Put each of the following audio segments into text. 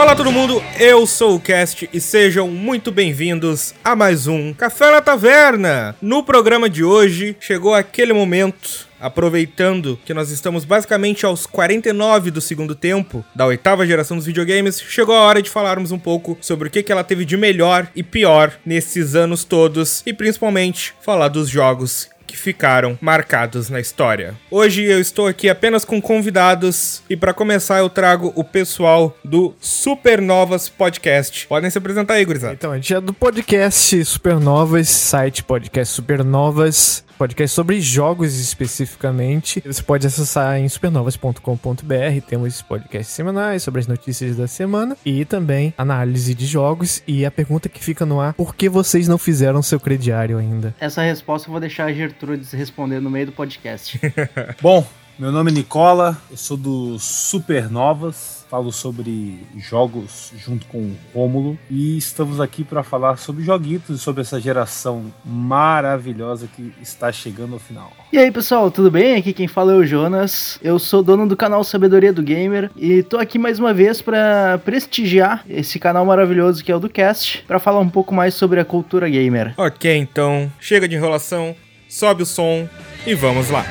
Olá todo mundo, eu sou o Cast e sejam muito bem-vindos a mais um Café na Taverna. No programa de hoje chegou aquele momento aproveitando que nós estamos basicamente aos 49 do segundo tempo da oitava geração dos videogames, chegou a hora de falarmos um pouco sobre o que, que ela teve de melhor e pior nesses anos todos e principalmente falar dos jogos que ficaram marcados na história. Hoje eu estou aqui apenas com convidados e para começar eu trago o pessoal do Supernovas Podcast. Podem se apresentar aí, gurizada. Então, a gente é do podcast Supernovas, site podcast Supernovas podcast sobre jogos especificamente. Você pode acessar em supernovas.com.br. Temos podcasts semanais sobre as notícias da semana e também análise de jogos. E a pergunta que fica no ar: por que vocês não fizeram seu crediário ainda? Essa resposta eu vou deixar a Gertrudes responder no meio do podcast. Bom, meu nome é Nicola, eu sou do Supernovas, falo sobre jogos junto com o Rômulo e estamos aqui para falar sobre joguitos e sobre essa geração maravilhosa que está chegando ao final. E aí pessoal, tudo bem? Aqui quem fala é o Jonas. Eu sou dono do canal Sabedoria do Gamer e tô aqui mais uma vez para prestigiar esse canal maravilhoso que é o do Cast, para falar um pouco mais sobre a cultura gamer. Ok, então chega de enrolação, sobe o som e vamos lá.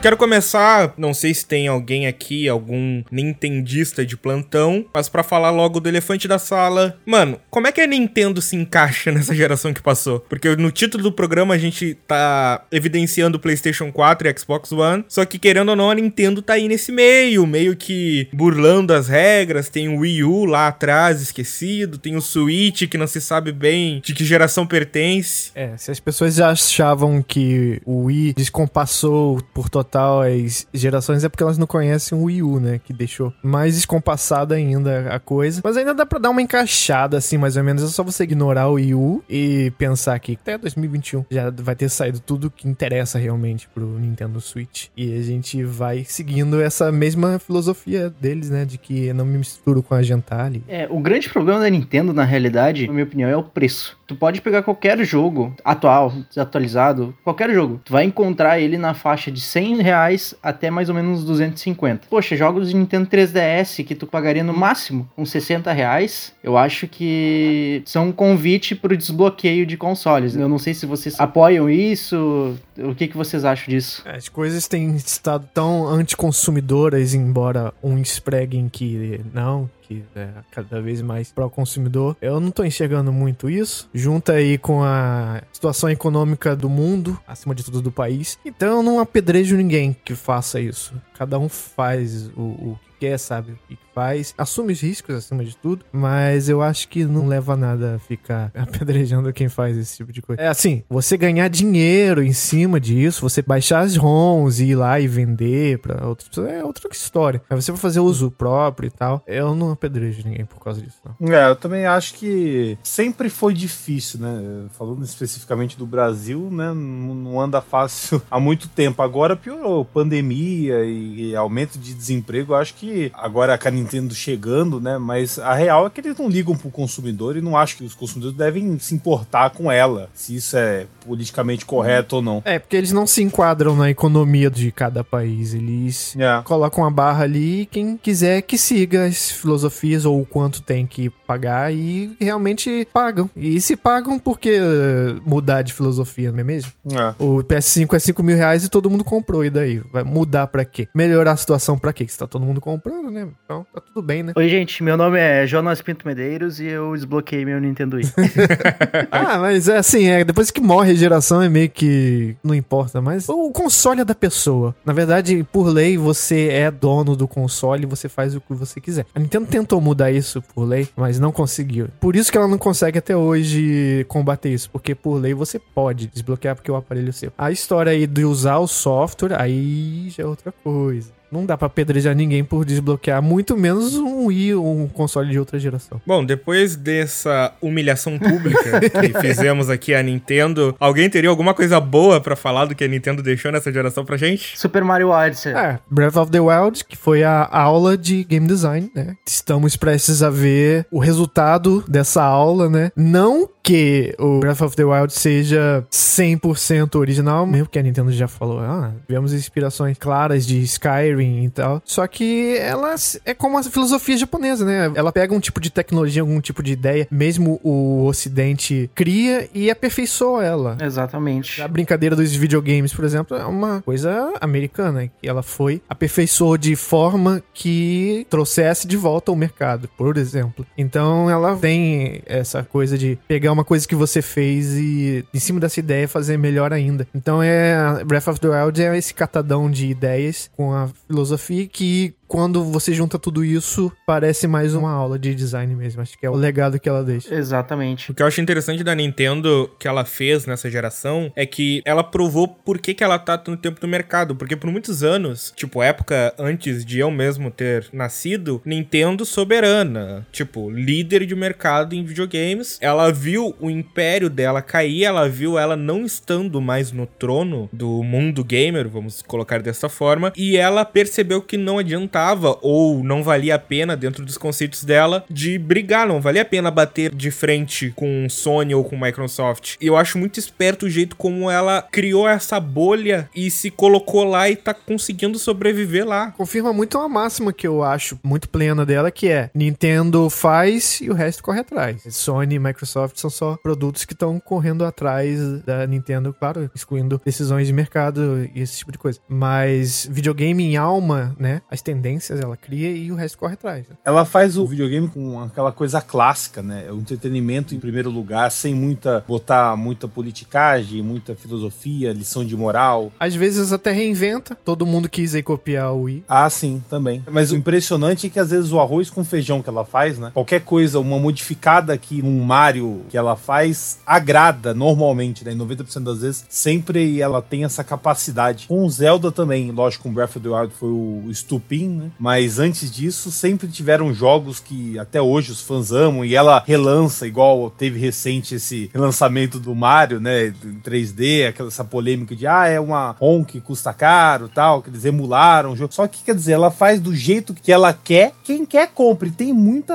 Quero começar, não sei se tem alguém aqui, algum nintendista de plantão, mas para falar logo do elefante da sala. Mano, como é que a Nintendo se encaixa nessa geração que passou? Porque no título do programa a gente tá evidenciando o PlayStation 4 e Xbox One, só que querendo ou não a Nintendo tá aí nesse meio, meio que burlando as regras, tem o Wii U lá atrás esquecido, tem o Switch que não se sabe bem de que geração pertence. É, se as pessoas achavam que o Wii descompassou por total as gerações é porque elas não conhecem o Wii U, né? Que deixou mais descompassada ainda a coisa. Mas ainda dá pra dar uma encaixada, assim, mais ou menos. É só você ignorar o Wii U e pensar que até 2021 já vai ter saído tudo que interessa realmente pro Nintendo Switch. E a gente vai seguindo essa mesma filosofia deles, né? De que não me misturo com a Gentile. É, o grande problema da Nintendo, na realidade, na minha opinião, é o preço. Tu pode pegar qualquer jogo atual, desatualizado, qualquer jogo. Tu vai encontrar ele na faixa de 100 reais até mais ou menos 250. Poxa, jogos de Nintendo 3DS que tu pagaria no máximo uns 60 reais, eu acho que são um convite pro desbloqueio de consoles. Eu não sei se vocês apoiam isso, o que, que vocês acham disso? As coisas têm estado tão anticonsumidoras, embora uns preguem que não, que é cada vez mais para o consumidor. Eu não tô enxergando muito isso. Junta aí com a situação econômica do mundo, acima de tudo do país. Então eu não apedrejo ninguém que faça isso. Cada um faz o, o que quer, sabe? Que faz. Assume os riscos acima de tudo. Mas eu acho que não leva a nada ficar apedrejando quem faz esse tipo de coisa. É assim, você ganhar dinheiro em cima disso, você baixar as ROMs e ir lá e vender pra outras pessoas, é outra história. Aí você vai fazer uso próprio e tal. Eu não apedrejo ninguém por causa disso, não. É, eu também acho que sempre foi difícil, né? Falando especificamente do Brasil, né? Não anda fácil há muito tempo. Agora piorou. Pandemia e aumento de desemprego. Eu acho que agora a Nintendo chegando, né? Mas a real é que eles não ligam pro consumidor e não acham que os consumidores devem se importar com ela, se isso é politicamente correto ou não. É, porque eles não se enquadram na economia de cada país. Eles É. colocam a barra ali e quem quiser que siga as filosofias ou o quanto tem que pagar e realmente pagam. E se pagam porque eh, mudar de filosofia, não é mesmo? É. O PS5 é 5 mil reais e todo mundo comprou. E daí? Vai mudar pra quê? Melhorar a situação pra quê? Que se tá todo mundo comprando, né? Então tá tudo bem, né? Oi, gente, meu nome é Jonas Pinto Medeiros e eu desbloqueei meu Nintendo Wii. ah, mas é assim, é, depois que morre a geração é meio que não importa mais. O console é da pessoa. Na verdade, por lei, você é dono do console e você faz o que você quiser. A Nintendo tentou mudar isso por lei, mas não conseguiu. Por isso que ela não consegue até hoje combater isso, porque por lei você pode desbloquear porque o aparelho é seu. A história aí de usar o software, aí já é outra coisa. Não dá pra apedrejar ninguém por desbloquear, muito menos um Wii ou um console de outra geração. Bom, depois dessa humilhação pública que fizemos aqui a Nintendo, alguém teria alguma coisa boa pra falar do que a Nintendo deixou nessa geração pra gente? Super Mario Odyssey. É, Breath of the Wild, que foi a aula de game design, né? Estamos prestes a ver o resultado dessa aula, né? Não que o Breath of the Wild seja 100% original, mesmo que a Nintendo já falou, ah, tivemos inspirações claras de Skyrim e tal. Só que ela é como a filosofia japonesa, né? Ela pega um tipo de tecnologia, algum tipo de ideia, mesmo o ocidente cria e aperfeiçoa ela. Exatamente. A brincadeira dos videogames, por exemplo, é uma coisa americana, que ela foi aperfeiçoou de forma que trouxesse de volta ao mercado, por exemplo. Então ela tem essa coisa de pegar uma coisa que você fez e em cima dessa ideia fazer melhor ainda. Então é Breath of the Wild é esse catadão de ideias com a filosofia que quando você junta tudo isso, parece mais uma aula de design mesmo. Acho que é o legado que ela deixa. Exatamente. O que eu acho interessante da Nintendo que ela fez nessa geração é que ela provou por que, que ela tá tanto tempo no mercado. Porque por muitos anos, tipo, época antes de eu mesmo ter nascido, Nintendo soberana. Tipo, líder de mercado em videogames. Ela viu o império dela cair, ela viu ela não estando mais no trono do mundo gamer, vamos colocar dessa forma. E ela percebeu que não adianta ou não valia a pena dentro dos conceitos dela de brigar, não valia a pena bater de frente com Sony ou com Microsoft. E eu acho muito esperto o jeito como ela criou essa bolha e se colocou lá e tá conseguindo sobreviver lá. Confirma muito uma máxima que eu acho muito plena dela, que é Nintendo faz e o resto corre atrás. Sony e Microsoft são só produtos que estão correndo atrás da Nintendo, claro, excluindo decisões de mercado e esse tipo de coisa. Mas videogame em alma, né? As tendências tendências ela cria e o resto corre atrás. né? Ela faz o videogame com aquela coisa clássica, né? O entretenimento em primeiro lugar, sem muita botar muita politicagem, muita filosofia, lição de moral. Às vezes até reinventa. Todo mundo quis aí copiar o Wii. Ah, sim, também. Mas o impressionante é que às vezes o arroz com feijão que ela faz, né? Qualquer coisa, uma modificada aqui num Mario que ela faz, agrada normalmente, né? Em 90% das vezes, sempre ela tem essa capacidade. Com o Zelda também, lógico, com Breath of the Wild foi o Stupin, né? Mas antes disso, sempre tiveram jogos que até hoje os fãs amam e ela relança, igual teve recente esse relançamento do Mario, né? Em 3D, aquela essa polêmica de ah, é uma ROM que custa caro tal, que eles emularam o jogo. Só que quer dizer, ela faz do jeito que ela quer, quem quer compre. Tem muita.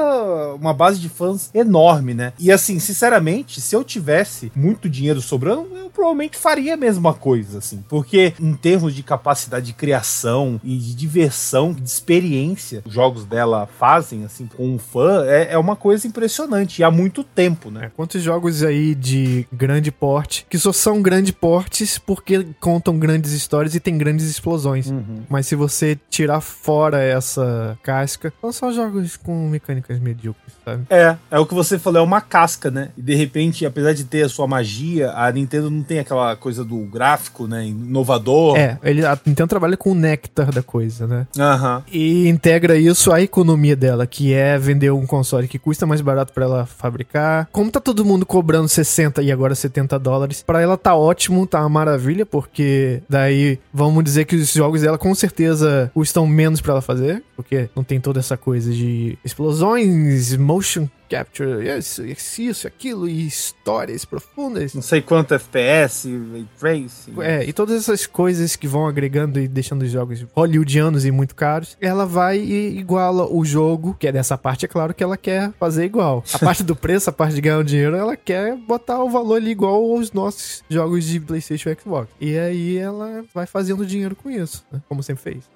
uma base de fãs enorme, né? E assim, sinceramente, se eu tivesse muito dinheiro sobrando, eu provavelmente faria a mesma coisa, assim. Porque em termos de capacidade de criação e de diversão, de experiência, os jogos dela fazem, assim, com um fã, é, é uma coisa impressionante. E há muito tempo, né? É, quantos jogos aí de grande porte, que só são grandes portes porque contam grandes histórias e tem grandes explosões. Uhum. Mas se você tirar fora essa casca, são só jogos com mecânicas medíocres, sabe? É, é o que você falou, é uma casca, né? E de repente, apesar de ter a sua magia, a Nintendo não tem aquela coisa do gráfico, né? Inovador. É, ele, a Nintendo trabalha com o néctar da coisa, né? Aham. E integra isso à economia dela, que é vender um console que custa mais barato pra ela fabricar. Como tá todo mundo cobrando 60 e agora 70 dólares, pra ela tá ótimo, tá uma maravilha, porque daí vamos dizer que os jogos dela com certeza custam menos pra ela fazer, porque não tem toda essa coisa de explosões, motion capture, isso, isso, aquilo, e histórias profundas. Não sei quanto FPS, Ray Tracing. É, e todas essas coisas que vão agregando e deixando os jogos hollywoodianos e muito caros, ela vai e iguala o jogo, que é dessa parte, é claro que ela quer fazer igual. A parte do preço, a parte de ganhar o dinheiro, ela quer botar o valor ali igual aos nossos jogos de PlayStation e Xbox. E aí ela vai fazendo dinheiro com isso, né? como sempre fez.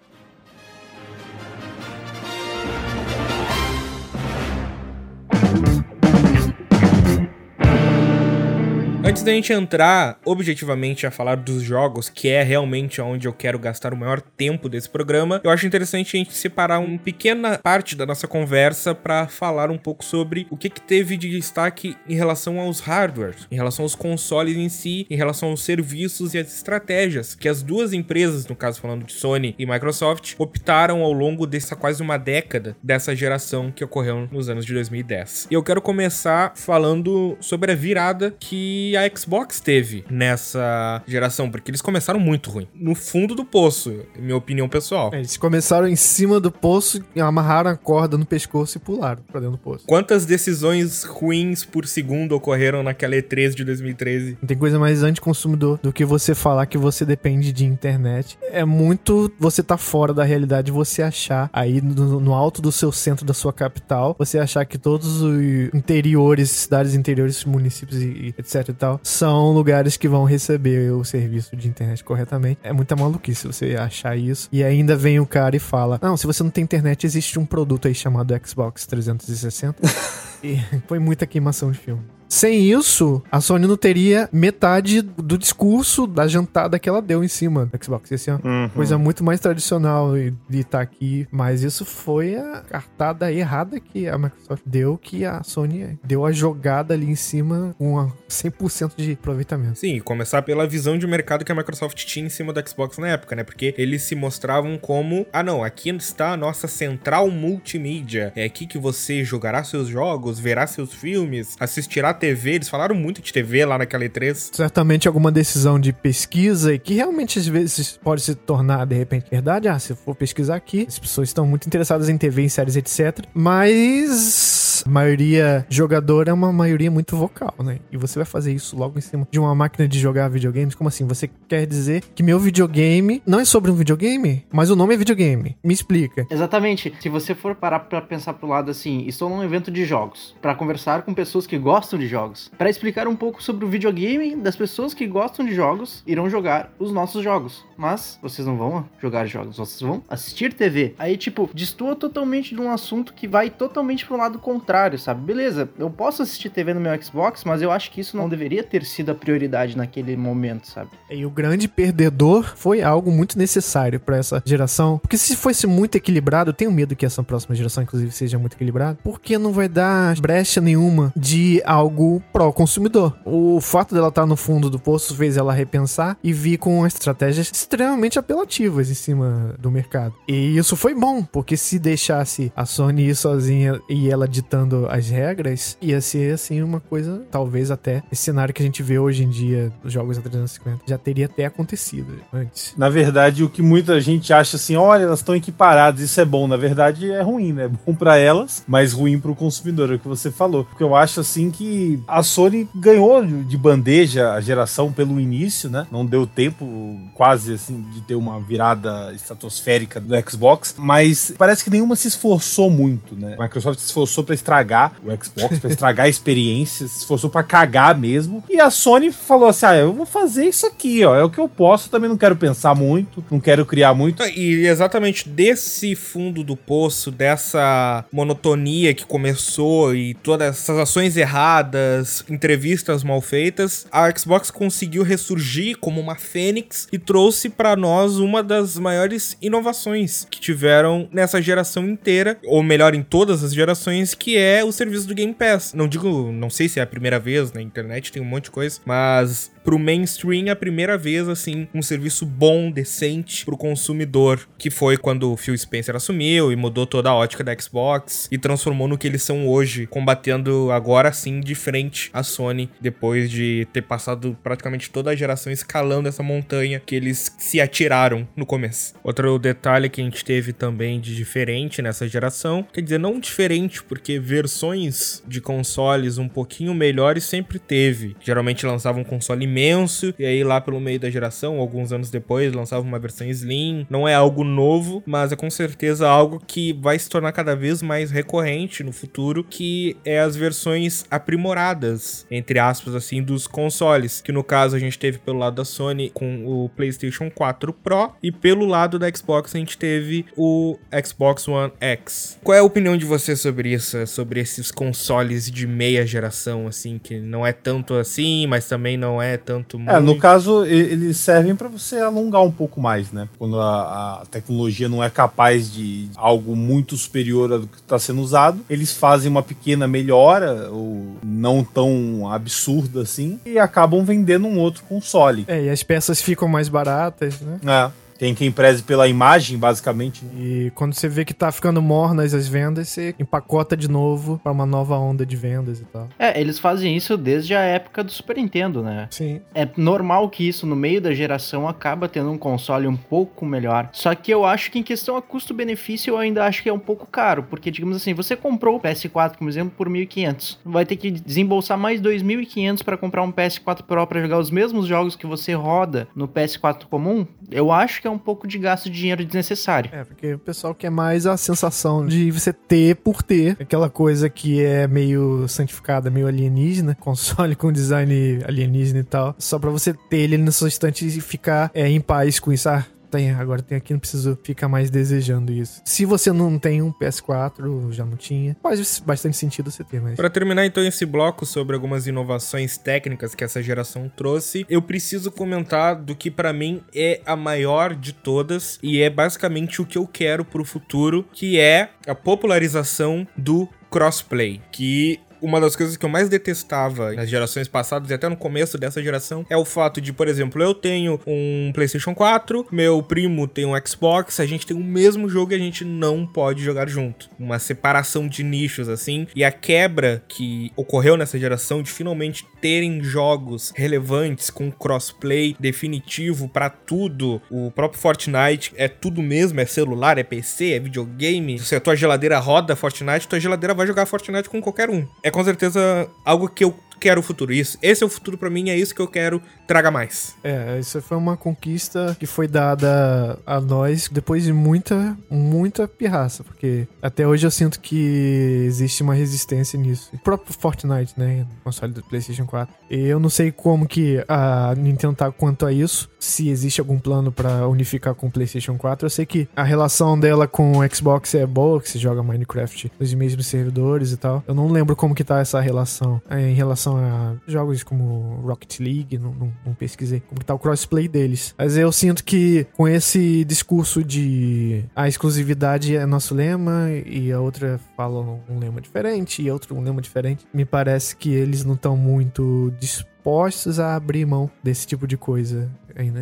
Antes da gente entrar objetivamente a falar dos jogos, que é realmente onde eu quero gastar o maior tempo desse programa, eu acho interessante a gente separar uma pequena parte da nossa conversa para falar um pouco sobre o que, que teve de destaque em relação aos hardwares, em relação aos consoles em si, em relação aos serviços e as estratégias que as duas empresas, no caso falando de Sony e Microsoft, optaram ao longo dessa quase uma década dessa geração que ocorreu nos anos de 2010. E eu quero começar falando sobre a virada que que a Xbox teve nessa geração, porque eles começaram muito ruim. No fundo do poço, minha opinião pessoal. É, eles começaram em cima do poço, amarraram a corda no pescoço e pularam pra dentro do poço. Quantas decisões ruins por segundo ocorreram naquela E3 de 2013? Não tem coisa mais anticonsumidor do que você falar que você depende de internet. É muito você tá fora da realidade, você achar aí no, no alto do seu centro da sua capital, você achar que todos os interiores, cidades interiores, municípios e, e etc e tal, são lugares que vão receber o serviço de internet corretamente. É muita maluquice você achar isso. E ainda vem o cara e fala: Não, se você não tem internet, existe um produto aí chamado Xbox 360. e foi muita queimação de filme. Sem isso, a Sony não teria metade do discurso da jantada que ela deu em cima do Xbox esse ano. Uhum. Coisa muito mais tradicional de estar aqui. Mas isso foi a cartada errada que a Microsoft deu, que a Sony deu a jogada ali em cima com a 100% de aproveitamento. Sim, começar pela visão de mercado que a Microsoft tinha em cima do Xbox na época, né? Porque eles se mostravam como, ah não, aqui está a nossa central multimídia. É aqui que você jogará seus jogos, verá seus filmes, assistirá TV. Eles falaram muito de TV lá naquela E3. Certamente alguma decisão de pesquisa e que realmente às vezes pode se tornar de repente verdade. Ah, se eu for pesquisar aqui, as pessoas estão muito interessadas em TV, em séries, etc. Mas a maioria jogadora é uma maioria muito vocal, né? E você vai fazer isso logo em cima de uma máquina de jogar videogames? Como assim? Você quer dizer que meu videogame não é sobre um videogame, mas o nome é videogame? Me explica. Exatamente. Se você for parar pra pensar pro lado assim, estou num evento de jogos, pra conversar com pessoas que gostam de jogos, Pra explicar um pouco sobre o videogame das pessoas que gostam de jogos, irão jogar os nossos jogos. Mas vocês não vão jogar jogos, vocês vão assistir TV. Aí, tipo, destoa totalmente de um assunto que vai totalmente pro lado contrário, sabe? Beleza, eu posso assistir TV no meu Xbox, mas eu acho que isso não deveria ter sido a prioridade naquele momento, sabe? E o grande perdedor foi algo muito necessário pra essa geração. Porque se fosse muito equilibrado, eu tenho medo que essa próxima geração, inclusive, seja muito equilibrada. Porque não vai dar brecha nenhuma de algo pró-consumidor. O fato dela estar no fundo do poço fez ela repensar e vir com estratégias extremamente apelativas em cima do mercado. E isso foi bom, porque se deixasse a Sony sozinha e ela ditando as regras, ia ser assim uma coisa, talvez até esse cenário que a gente vê hoje em dia dos jogos a 350 já teria até acontecido antes. Na verdade, o que muita gente acha assim, olha, elas estão equiparadas, isso é bom. Na verdade, é ruim, né? É bom pra elas, mas ruim pro consumidor, é o que você falou. Porque eu acho assim que a Sony ganhou de bandeja a geração pelo início, né? Não deu tempo quase assim de ter uma virada estratosférica do Xbox, mas parece que nenhuma se esforçou muito, né? A Microsoft se esforçou pra estragar o Xbox, pra estragar a experiência, se esforçou pra cagar mesmo. E a Sony falou assim: "Ah, eu vou fazer isso aqui, ó, é o que eu posso, também não quero pensar muito, não quero criar muito". E exatamente desse fundo do poço, dessa monotonia que começou e todas essas ações erradas, entrevistas mal feitas, a Xbox conseguiu ressurgir como uma fênix e trouxe pra nós uma das maiores inovações que tiveram nessa geração inteira, ou melhor, em todas as gerações, que é o serviço do Game Pass. Não digo, não sei se é a primeira vez na internet, tem um monte de coisa, mas pro mainstream a primeira vez, assim, um serviço bom, decente pro consumidor, que foi quando o Phil Spencer assumiu e mudou toda a ótica da Xbox e transformou no que eles são hoje, combatendo agora sim de frente a Sony, depois de ter passado praticamente toda a geração escalando essa montanha que eles se atiraram no começo. Outro detalhe que a gente teve também de diferente nessa geração, quer dizer, não diferente, porque versões de consoles um pouquinho melhores sempre teve. Geralmente lançavam um console imenso, e aí lá pelo meio da geração, alguns anos depois, lançava uma versão Slim. Não é algo novo, mas é com certeza algo que vai se tornar cada vez mais recorrente no futuro, que é as versões aprimoradas, entre aspas, assim, dos consoles. Que no caso a gente teve pelo lado da Sony com o PlayStation 4 Pro, e pelo lado da Xbox a gente teve o Xbox One X. Qual é a opinião de você sobre isso? Sobre esses consoles de meia geração, assim, que não é tanto assim, mas também não é tanto É, no muito. caso, eles servem pra você alongar um pouco mais, né? Quando a, a tecnologia não é capaz de algo muito superior ao que está sendo usado, eles fazem uma pequena melhora, ou não tão absurda assim, e acabam vendendo um outro console. É, e as peças ficam mais baratas, né? É. Tem quem preze pela imagem, basicamente. né? E quando você vê que tá ficando mornas as vendas, você empacota de novo pra uma nova onda de vendas e tal. É, eles fazem isso desde a época do Super Nintendo, né? Sim. É normal que isso, no meio da geração, acaba tendo um console um pouco melhor. Só que eu acho que em questão a custo-benefício, eu ainda acho que é um pouco caro. Porque, digamos assim, você comprou o PS4, como exemplo, por 1.500. Vai ter que desembolsar mais 2.500 para comprar um PS4 Pro para jogar os mesmos jogos que você roda no PS4 comum. Eu acho que é um pouco de gasto de dinheiro desnecessário. É, porque o pessoal quer mais a sensação de você ter por ter. Aquela coisa que é meio santificada, meio alienígena. Console com design alienígena e tal. Só pra você ter ele na sua estante e ficar é, em paz com isso. Ah, tem, agora tem aqui, não preciso ficar mais desejando isso. Se você não tem um PS4, ou já não tinha, faz bastante sentido você ter, mas. Pra terminar então esse bloco sobre algumas inovações técnicas que essa geração trouxe, eu preciso comentar do que pra mim é a maior de todas e é basicamente o que eu quero pro futuro, que é a popularização do crossplay, que uma das coisas que eu mais detestava nas gerações passadas e até no começo dessa geração é o fato de, por exemplo, eu tenho um PlayStation 4, meu primo tem um Xbox, a gente tem o mesmo jogo e a gente não pode jogar junto. Uma separação de nichos assim, e a quebra que ocorreu nessa geração de finalmente terem jogos relevantes com crossplay definitivo pra tudo. O próprio Fortnite é tudo mesmo, é celular, é PC, é videogame. Se a tua geladeira roda Fortnite, tua geladeira vai jogar Fortnite com qualquer um é com certeza algo que eu quero o futuro. Isso, esse é o futuro pra mim, é isso que eu quero. Traga mais. É, isso foi uma conquista que foi dada a nós depois de muita, muita pirraça, porque até hoje eu sinto que existe uma resistência nisso. O próprio Fortnite, né, console do PlayStation 4. E eu não sei como que a Nintendo tá quanto a isso, se existe algum plano pra unificar com o PlayStation 4. Eu sei que a relação dela com o Xbox é boa, que se joga Minecraft nos mesmos servidores e tal. Eu não lembro como que tá essa relação é, em relação a jogos como Rocket League, não, não, não pesquisei como tá o crossplay deles. Mas eu sinto que com esse discurso de a exclusividade é nosso lema e a outra fala um lema diferente e outro um lema diferente, me parece que eles não estão muito dispostos a abrir mão desse tipo de coisa.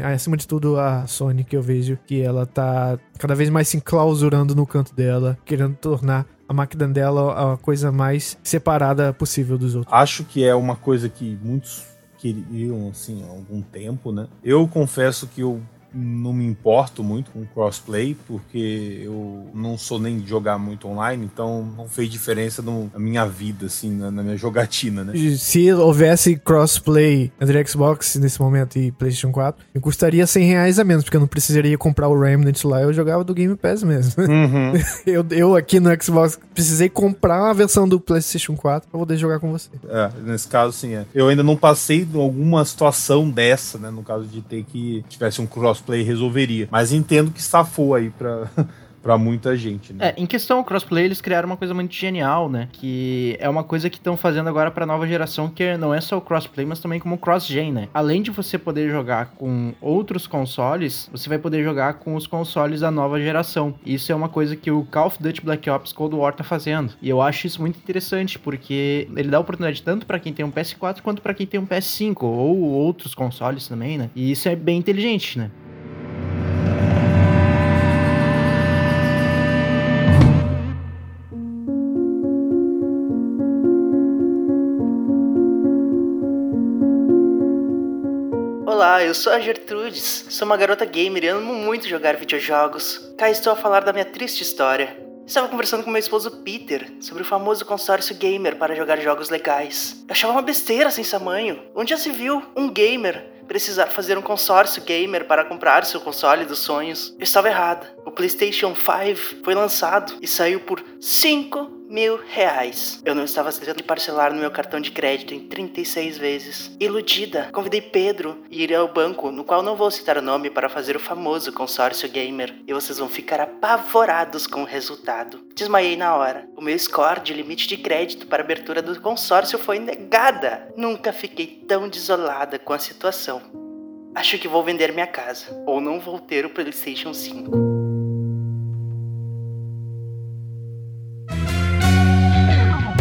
Ah, acima de tudo, a Sony que eu vejo que ela tá cada vez mais se enclausurando no canto dela, querendo tornar a máquina dela a coisa mais separada possível dos outros. Acho que é uma coisa que muitos queriam, assim, há algum tempo, né? Eu confesso que eu não me importo muito com crossplay, porque eu não sou nem de jogar muito online, então não fez diferença no- na minha vida, assim, na, na minha jogatina, né? Se houvesse crossplay entre Xbox nesse momento e PlayStation 4, me custaria 100 reais a menos, porque eu não precisaria comprar o Remnant lá, eu jogava do Game Pass mesmo. Uhum. eu, eu aqui no Xbox precisei comprar a versão do PlayStation 4 pra poder jogar com você. É, nesse caso, sim, é. Eu ainda não passei alguma situação dessa, né? No caso de ter que tivesse um crossplay resolveria. Mas entendo que safou aí pra, pra muita gente, né? É, em questão ao crossplay, eles criaram uma coisa muito genial, né? Que é uma coisa que estão fazendo agora pra nova geração, que não é só o crossplay, mas também como cross-gen, né? Além de você poder jogar com outros consoles, você vai poder jogar com os consoles da nova geração. Isso é uma coisa que o Call of Duty Black Ops Cold War tá fazendo. E eu acho isso muito interessante, porque ele dá oportunidade tanto pra quem tem um PS4 quanto pra quem tem um PS5 ou outros consoles também, né? E isso é bem inteligente, né? Olá, eu sou a Gertrudes, sou uma garota gamer e amo muito jogar videojogos. Cá estou a falar da minha triste história. Estava conversando com meu esposo Peter sobre o famoso consórcio gamer para jogar jogos legais. Eu achava uma besteira sem tamanho. Onde já se viu um gamer precisar fazer um consórcio gamer para comprar seu console dos sonhos? Eu estava errada. O PlayStation 5 foi lançado e saiu por 5 mil reais. Eu não estava tentando parcelar no meu cartão de crédito em 36 vezes. Iludida, convidei Pedro a ir ao banco, no qual não vou citar o nome, para fazer o famoso consórcio gamer. E vocês vão ficar apavorados com o resultado. Desmaiei na hora. O meu score de limite de crédito para abertura do consórcio foi negada. Nunca fiquei tão desolada com a situação. Acho que vou vender minha casa, ou não vou ter o PlayStation 5.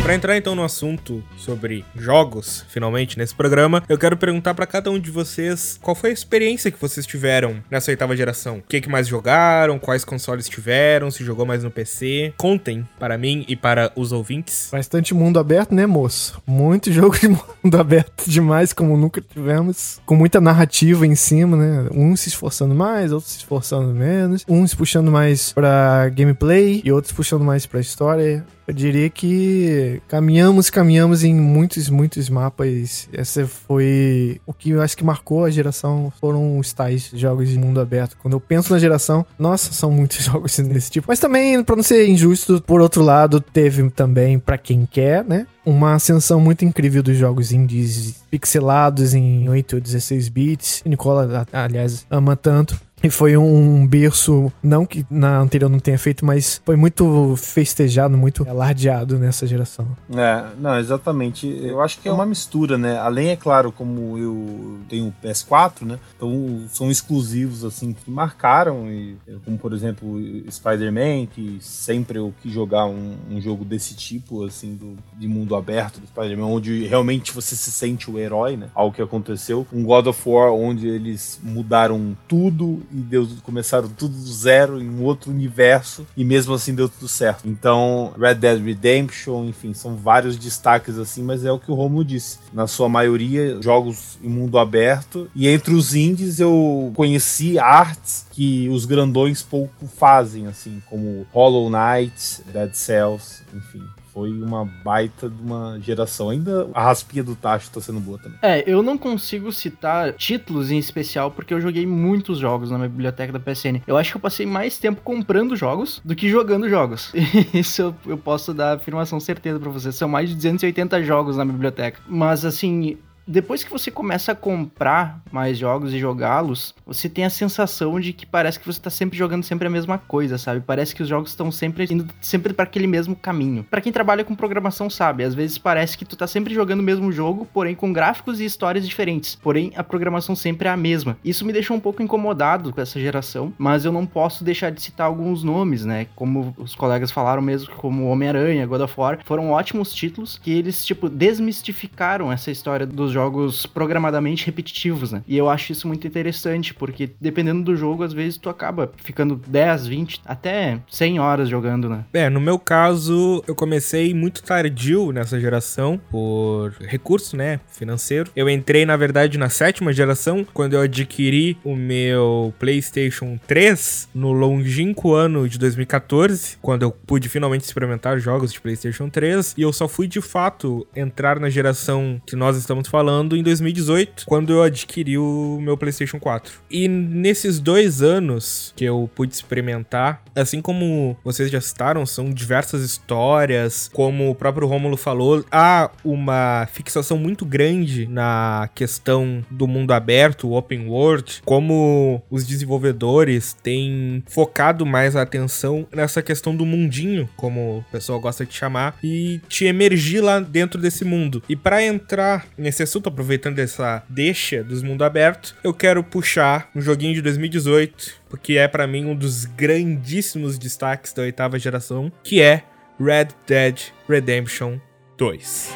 Para entrar então no assunto sobre jogos, finalmente nesse programa, eu quero perguntar para cada um de vocês qual foi a experiência que vocês tiveram nessa oitava geração. O que, que mais jogaram, quais consoles tiveram, se jogou mais no PC. Contem para mim e para os ouvintes. Bastante mundo aberto, né, moço? Muito jogo de mundo aberto demais, como nunca tivemos. Com muita narrativa em cima, né? Uns se esforçando mais, outros se esforçando menos. Uns puxando mais pra gameplay e outros puxando mais pra história. Eu diria que caminhamos, caminhamos em muitos, muitos mapas. Essa foi o que eu acho que marcou a geração. Foram os tais jogos de mundo aberto. Quando eu penso na geração, nossa, são muitos jogos desse tipo. Mas também, para não ser injusto, por outro lado, teve também, para quem quer, né? Uma ascensão muito incrível dos jogos indies pixelados em 8 ou 16 bits. Nicola, aliás, ama tanto. E foi um berço, não que na anterior não tenha feito, mas foi muito festejado, muito alardeado nessa geração. É, não, exatamente. Eu acho que é uma mistura, né? Além, é claro, como eu tenho o PS4, né? Então são exclusivos, assim, que marcaram. E, como, por exemplo, Spider-Man, que sempre eu quis jogar um, um, jogo desse tipo, assim, do, de mundo aberto do Spider-Man, onde realmente você se sente o herói, né? Algo que aconteceu. Um God of War, onde eles mudaram tudo e deu, começaram tudo do zero em um outro universo e mesmo assim deu tudo certo. Então, Red Dead Redemption, enfim, são vários destaques assim, mas é o que o Romulo disse. Na sua maioria, jogos em mundo aberto e entre os indies eu conheci artes que os grandões pouco fazem, assim, como Hollow Knight, Dead Cells, enfim foi uma baita de uma geração. Ainda a raspinha do tacho tá sendo boa também. É, eu não consigo citar títulos em especial porque eu joguei muitos jogos na minha biblioteca da PSN. Eu acho que eu passei mais tempo comprando jogos do que jogando jogos. Isso eu, eu posso dar afirmação certeza para vocês. São mais de 280 jogos na biblioteca. Mas assim, depois que você começa a comprar mais jogos e jogá-los, você tem a sensação de que parece que você tá sempre jogando sempre a mesma coisa, sabe? Parece que os jogos estão sempre indo sempre para aquele mesmo caminho. Para quem trabalha com programação sabe, às vezes parece que tu tá sempre jogando o mesmo jogo, porém com gráficos e histórias diferentes. Porém, a programação sempre é a mesma. Isso me deixou um pouco incomodado com essa geração, mas eu não posso deixar de citar alguns nomes, né? Como os colegas falaram mesmo, como Homem-Aranha, God of War, foram ótimos títulos que eles tipo desmistificaram essa história dos jogos programadamente repetitivos, né? E eu acho isso muito interessante, porque dependendo do jogo, às vezes tu acaba ficando 10, 20, até 100 horas jogando, né? É, no meu caso, eu comecei muito tardio nessa geração, por recurso, né, financeiro. Eu entrei, na verdade, na sétima geração, quando eu adquiri o meu PlayStation 3, no longínquo ano de 2014, quando eu pude finalmente experimentar jogos de PlayStation 3, e eu só fui, de fato, entrar na geração que nós estamos falando falando em 2018, quando eu adquiri o meu PlayStation 4. E nesses dois anos que eu pude experimentar, assim como vocês já citaram, são diversas histórias, como o próprio Rômulo falou, há uma fixação muito grande na questão do mundo aberto, open world, como os desenvolvedores têm focado mais a atenção nessa questão do mundinho, como o pessoal gosta de chamar, e te emergir lá dentro desse mundo. E para entrar nesse assunto, aproveitando essa deixa dos mundo aberto, eu quero puxar um joguinho de 2018, porque é para mim um dos grandíssimos destaques da oitava geração, que é Red Dead Redemption 2.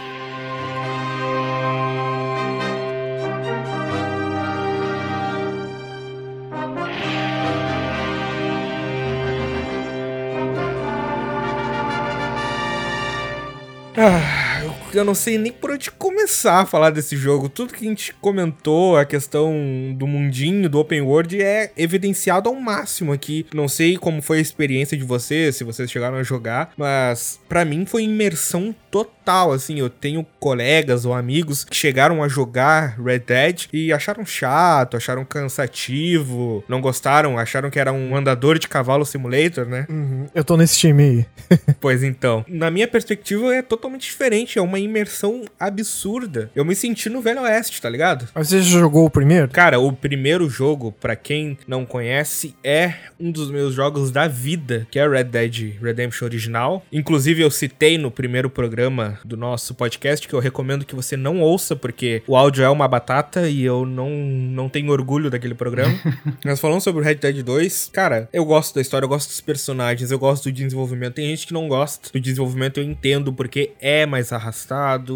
Ah eu não sei nem por onde começar a falar desse jogo. Tudo que a gente comentou, a questão do mundinho, do open world, é evidenciado ao máximo aqui. Não sei como foi a experiência de vocês, se vocês chegaram a jogar, mas para mim foi imersão total, assim. Eu tenho colegas ou amigos que chegaram a jogar Red Dead e acharam chato, acharam cansativo, não gostaram, acharam que era um andador de cavalo simulator, né? Uhum. Eu tô nesse time aí. pois então, na minha perspectiva é totalmente diferente, é uma imersão absurda. Eu me senti no Velho Oeste, tá ligado? Mas você já jogou o primeiro? Cara, o primeiro jogo, pra quem não conhece, é um dos meus jogos da vida, que é Red Dead Redemption original. Inclusive, eu citei no primeiro programa do nosso podcast que eu recomendo que você não ouça, porque o áudio é uma batata e eu não, não tenho orgulho daquele programa. Nós falamos sobre o Red Dead 2. Cara, eu gosto da história, eu gosto dos personagens, eu gosto do desenvolvimento. Tem gente que não gosta do desenvolvimento, eu entendo, porque é mais arrastado.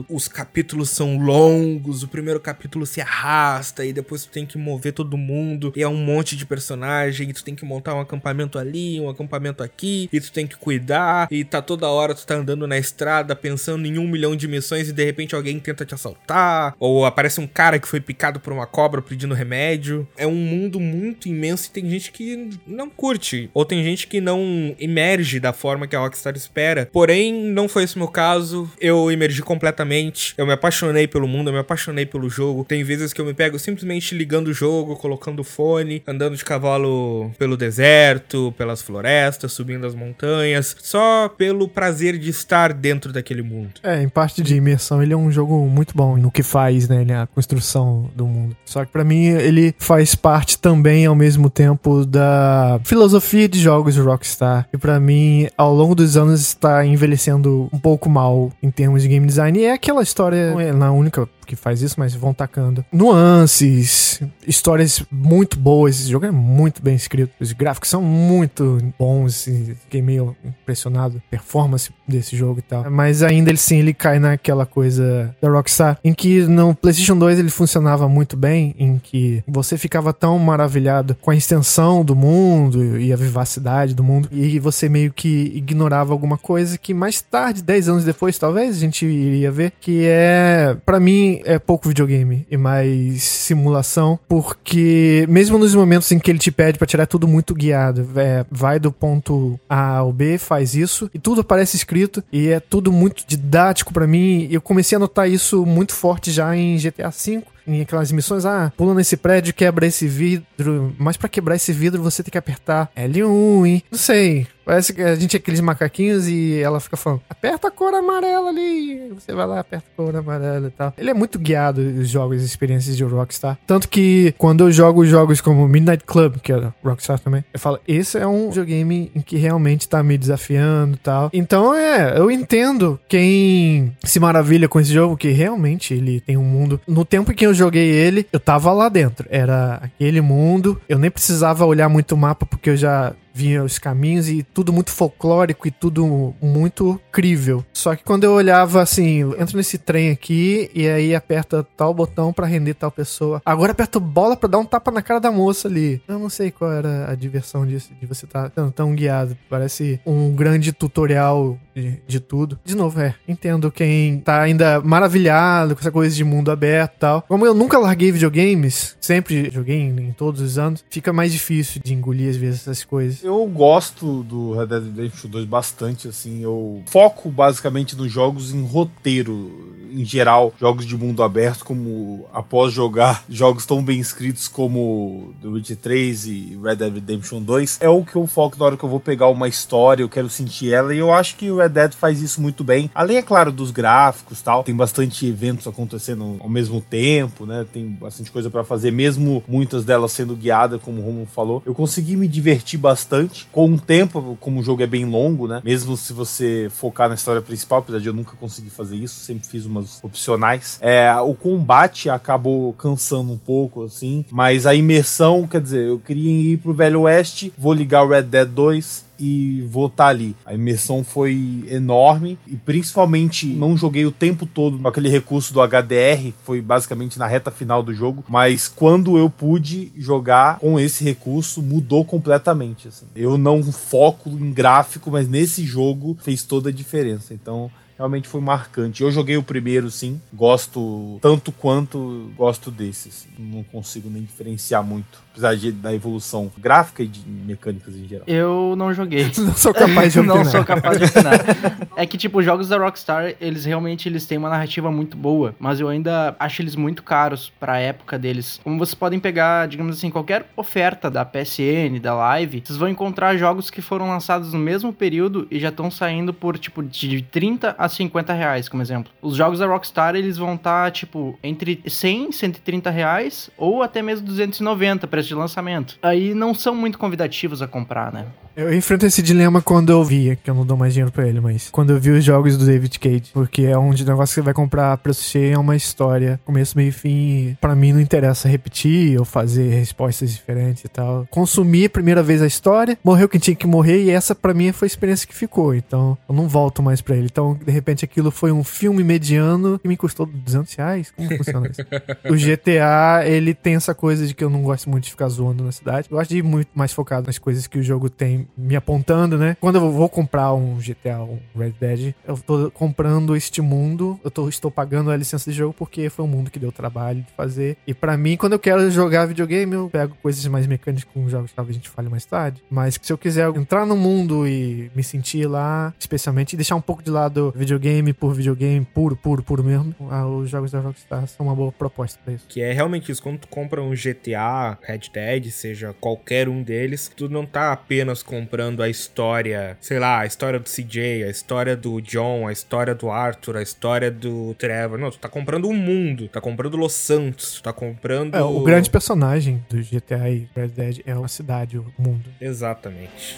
Os capítulos são longos, o primeiro capítulo se arrasta e depois tu tem que mover todo mundo. E é um monte de personagem, e tu tem que montar um acampamento ali, um acampamento aqui, e tu tem que cuidar, e tá toda hora tu tá andando na estrada pensando em um milhão de missões e de repente alguém tenta te assaltar, ou aparece um cara que foi picado por uma cobra pedindo remédio. É um mundo muito imenso e tem gente que não curte, ou tem gente que não emerge da forma que a Rockstar espera. Porém, não foi esse meu caso. Eu emergi completamente. Eu me apaixonei pelo mundo, eu me apaixonei pelo jogo. Tem vezes que eu me pego simplesmente ligando o jogo, colocando o fone, andando de cavalo pelo deserto, pelas florestas, subindo as montanhas, só pelo prazer de estar dentro daquele mundo. É, em parte de imersão, ele é um jogo muito bom no que faz, né? A construção do mundo. Só que para mim, ele faz parte também, ao mesmo tempo, da filosofia de jogos de Rockstar. E para mim, ao longo dos anos, está envelhecendo um pouco mal em termos de game design. É aquela história, não é na única que faz isso, mas vão tacando nuances, histórias muito boas. Esse jogo é muito bem escrito. Os gráficos são muito bons. Fiquei meio impressionado performance desse jogo e tal. Mas ainda ele sim, ele cai naquela coisa da Rockstar, em que no PlayStation 2 ele funcionava muito bem, em que você ficava tão maravilhado com a extensão do mundo e a vivacidade do mundo, e você meio que ignorava alguma coisa que mais tarde, 10 anos depois, talvez, a gente iria ver, que é, para mim, é pouco videogame e mais simulação, porque mesmo nos momentos em que ele te pede para tirar tudo muito guiado, é, vai do ponto A ao B, faz isso, e tudo parece escrito, e é tudo muito didático para mim. Eu comecei a notar isso muito forte já em GTA V, em aquelas missões, ah, pula nesse prédio, quebra esse vidro, mas para quebrar esse vidro você tem que apertar L1, hein? Não sei. Parece que a gente é aqueles macaquinhos e ela fica falando, aperta a cor amarela ali. Você vai lá, aperta a cor amarela e tal. Ele é muito guiado, os jogos, as experiências de Rockstar. Tanto que quando eu jogo jogos como Midnight Club, que é Rockstar também, eu falo, esse é um videogame em que realmente tá me desafiando e tal. Então é, eu entendo quem se maravilha com esse jogo, que realmente ele tem um mundo. No tempo em que eu joguei ele, eu tava lá dentro. Era aquele mundo. Eu nem precisava olhar muito o mapa, porque eu já vinha os caminhos e tudo muito folclórico e tudo muito crível. Só que quando eu olhava assim, entro nesse trem aqui e aí aperta tal botão para render tal pessoa. Agora aperta bola para dar um tapa na cara da moça ali. Eu não sei qual era a diversão disso, de você estar tá tão, tão guiado. Parece um grande tutorial de, de, tudo. De novo, é, entendo quem tá ainda maravilhado com essa coisa de mundo aberto e tal. Como eu nunca larguei videogames, sempre joguei em, em todos os anos, fica mais difícil de engolir às vezes essas coisas. Eu gosto do Red Dead Redemption 2 bastante, assim, eu foco basicamente nos jogos em roteiro, em geral, jogos de mundo aberto, como após jogar jogos tão bem escritos como The Witcher 3 e Red Dead Redemption 2, é o que eu foco na hora que eu vou pegar uma história, eu quero sentir ela, e eu acho que o Red Dead faz isso muito bem. Além, é claro, dos gráficos tal, tem bastante eventos acontecendo ao mesmo tempo, né? Tem bastante coisa para fazer, mesmo muitas delas sendo guiadas, como o Romulo falou. Eu consegui me divertir bastante com o tempo, como o jogo é bem longo, né? Mesmo se você focar na história principal, apesar de eu nunca conseguir fazer isso, sempre fiz opcionais. É, o combate acabou cansando um pouco, assim, mas a imersão, quer dizer, eu queria ir pro Velho Oeste, vou ligar o Red Dead 2, e vou estar tá ali. A imersão foi enorme e principalmente não joguei o tempo todo com aquele recurso do HDR, foi basicamente na reta final do jogo, mas quando eu pude jogar com esse recurso mudou completamente. Assim. Eu não foco em gráfico, mas nesse jogo fez toda a diferença. Então realmente foi marcante. Eu joguei o primeiro, sim. Gosto tanto quanto gosto desses. Não consigo nem diferenciar muito. Apesar de, da evolução gráfica e de mecânicas em geral. Eu não joguei. não sou capaz de opinar. não sou capaz de opinar. é que, tipo, os jogos da Rockstar, eles realmente eles têm uma narrativa muito boa, mas eu ainda acho eles muito caros pra época deles. Como vocês podem pegar, digamos assim, qualquer oferta da PSN, da Live, vocês vão encontrar jogos que foram lançados no mesmo período e já estão saindo por, tipo, de 30 a 50 reais, como exemplo. Os jogos da Rockstar, eles vão estar, tá, tipo, entre 100 e 130 reais, ou até mesmo 290, preço de lançamento. Aí não são muito convidativos a comprar, né? Eu enfrento esse dilema quando eu via, que eu não dou mais dinheiro pra ele, mas quando eu vi os jogos do David Cage, porque é o negócio que você vai comprar preço cheio é uma história, começo, meio e fim. Pra mim não interessa repetir ou fazer respostas diferentes e tal. Consumi a primeira vez a história, morreu quem tinha que morrer e essa pra mim foi a experiência que ficou. Então eu não volto mais pra ele. Então, repente, aquilo foi um filme mediano que me custou 200 reais. Como funciona isso? o GTA, ele tem essa coisa de que eu não gosto muito de ficar zoando na cidade. Eu gosto de ir muito mais focado nas coisas que o jogo tem me apontando, né? Quando eu vou comprar um GTA, um Red Dead, eu tô comprando este mundo, eu tô, estou pagando a licença de jogo porque foi um mundo que deu trabalho de fazer. E para mim, quando eu quero jogar videogame, eu pego coisas mais mecânicas com jogos que talvez a gente fale mais tarde. Mas se eu quiser entrar no mundo e me sentir lá, especialmente, e deixar um pouco de lado videogame por videogame, puro, puro, puro mesmo, ah, os jogos da Rockstar são uma boa proposta pra isso. Que é realmente isso, quando tu compra um GTA, Red Dead, seja qualquer um deles, tu não tá apenas comprando a história, sei lá, a história do CJ, a história do John, a história do Arthur, a história do Trevor. Não, tu tá comprando o um mundo, tá comprando Los Santos, tu tá comprando. É, o grande personagem do GTA e Red Dead é a cidade, o mundo. Exatamente.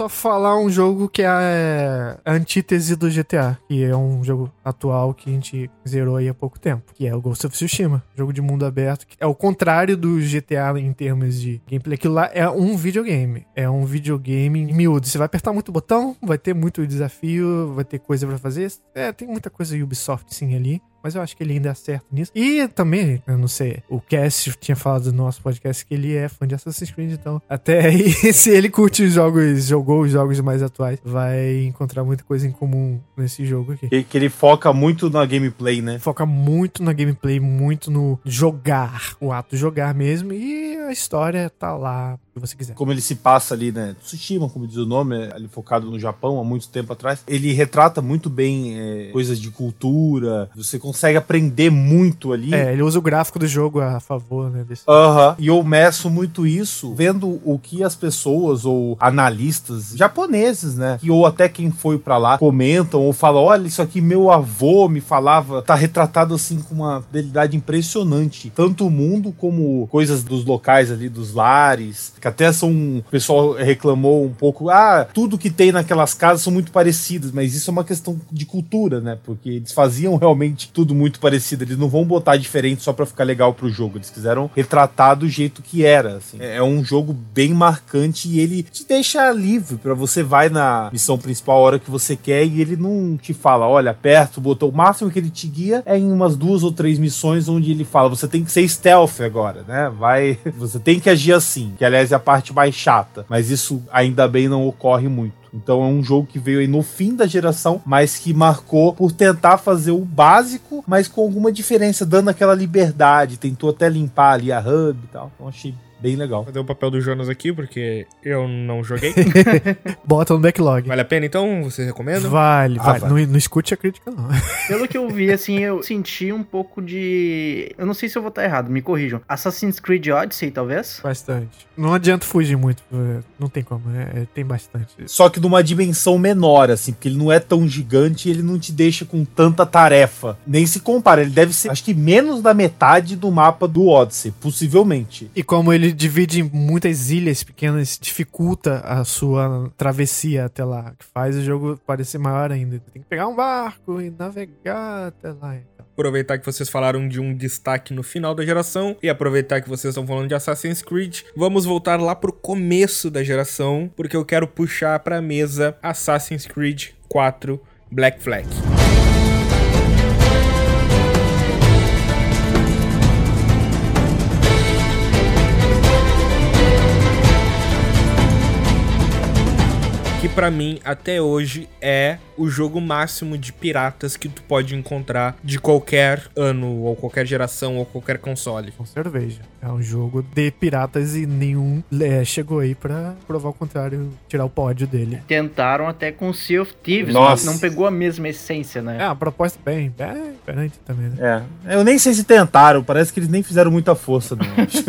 Só falar um jogo que é a antítese do GTA, que é um jogo atual que a gente zerou aí há pouco tempo, que é o Ghost of Tsushima, jogo de mundo aberto, que é o contrário do GTA em termos de gameplay. Aquilo lá é um videogame, é um videogame miúdo. Você vai apertar muito botão, vai ter muito desafio, vai ter coisa para fazer. É, tem muita coisa Ubisoft sim ali mas eu acho que ele ainda acerta nisso. E também, eu não sei, o Cass tinha falado no nosso podcast que ele é fã de Assassin's Creed, então até aí, se ele curte os jogos, jogou os jogos mais atuais, vai encontrar muita coisa em comum nesse jogo aqui. Que, que ele foca muito na gameplay, né? Foca muito na gameplay, muito no jogar, o ato de jogar mesmo, e a história tá lá que você quiser. Como ele se passa ali, né? Tsushima, como diz o nome, é ali focado no Japão há muito tempo atrás. Ele retrata muito bem é, coisas de cultura. Você consegue aprender muito ali. É, ele usa o gráfico do jogo a favor, né? Aham. E eu meço muito isso vendo o que as pessoas ou analistas japoneses, né? Que, ou até quem foi para lá comentam ou falam: olha, isso aqui meu avô me falava. Tá retratado assim com uma fidelidade impressionante. Tanto o mundo como coisas dos locais ali, dos lares que até são. O pessoal reclamou um pouco. Ah, tudo que tem naquelas casas são muito parecidas, mas isso é uma questão de cultura, né? Porque eles faziam realmente tudo muito parecido. Eles não vão botar diferente só para ficar legal pro jogo. Eles quiseram retratar do jeito que era. Assim. É, é um jogo bem marcante e ele te deixa livre para você vai na missão principal a hora que você quer e ele não te fala, olha, aperta o botão. O máximo que ele te guia é em umas duas ou três missões onde ele fala, você tem que ser stealth agora, né? Vai, você tem que agir assim. Que aliás é a parte mais chata, mas isso ainda bem não ocorre muito. Então é um jogo que veio aí no fim da geração, mas que marcou por tentar fazer o básico, mas com alguma diferença, dando aquela liberdade. Tentou até limpar ali a hub e tal. Então achei bem legal. Vou dar o papel do Jonas aqui, porque eu não joguei. Bota no backlog. Vale a pena então? Você recomenda? Vale, ah, vale. vale. Não, não escute a crítica, não. Pelo que eu vi, assim, eu senti um pouco de. Eu não sei se eu vou estar errado, me corrijam. Assassin's Creed Odyssey, talvez? Bastante. Não adianta fugir muito, é, não tem como, é, é, tem bastante. Só que numa dimensão menor, assim, porque ele não é tão gigante e ele não te deixa com tanta tarefa. Nem se compara, ele deve ser, acho que menos da metade do mapa do Odyssey, possivelmente. E como divide em muitas ilhas pequenas, dificulta a sua travessia até lá, que faz o jogo parecer maior ainda. Tem que pegar um barco e navegar até lá. Então. Aproveitar que vocês falaram de um destaque no final da geração e aproveitar que vocês estão falando de Assassin's Creed, vamos voltar lá pro começo da geração, porque eu quero puxar pra mesa Assassin's Creed 4 Black Flag. Que para mim até hoje é o jogo máximo de piratas que tu pode encontrar de qualquer ano, ou qualquer geração, ou qualquer console. Com cerveja. É um jogo de piratas e nenhum é, chegou aí pra provar o contrário, tirar o pódio dele. Tentaram até com Sea of Thieves, Nossa. mas não pegou a mesma essência, né? É, uma proposta bem, bem diferente também, né? É. Eu nem sei se tentaram, parece que eles nem fizeram muita força, não.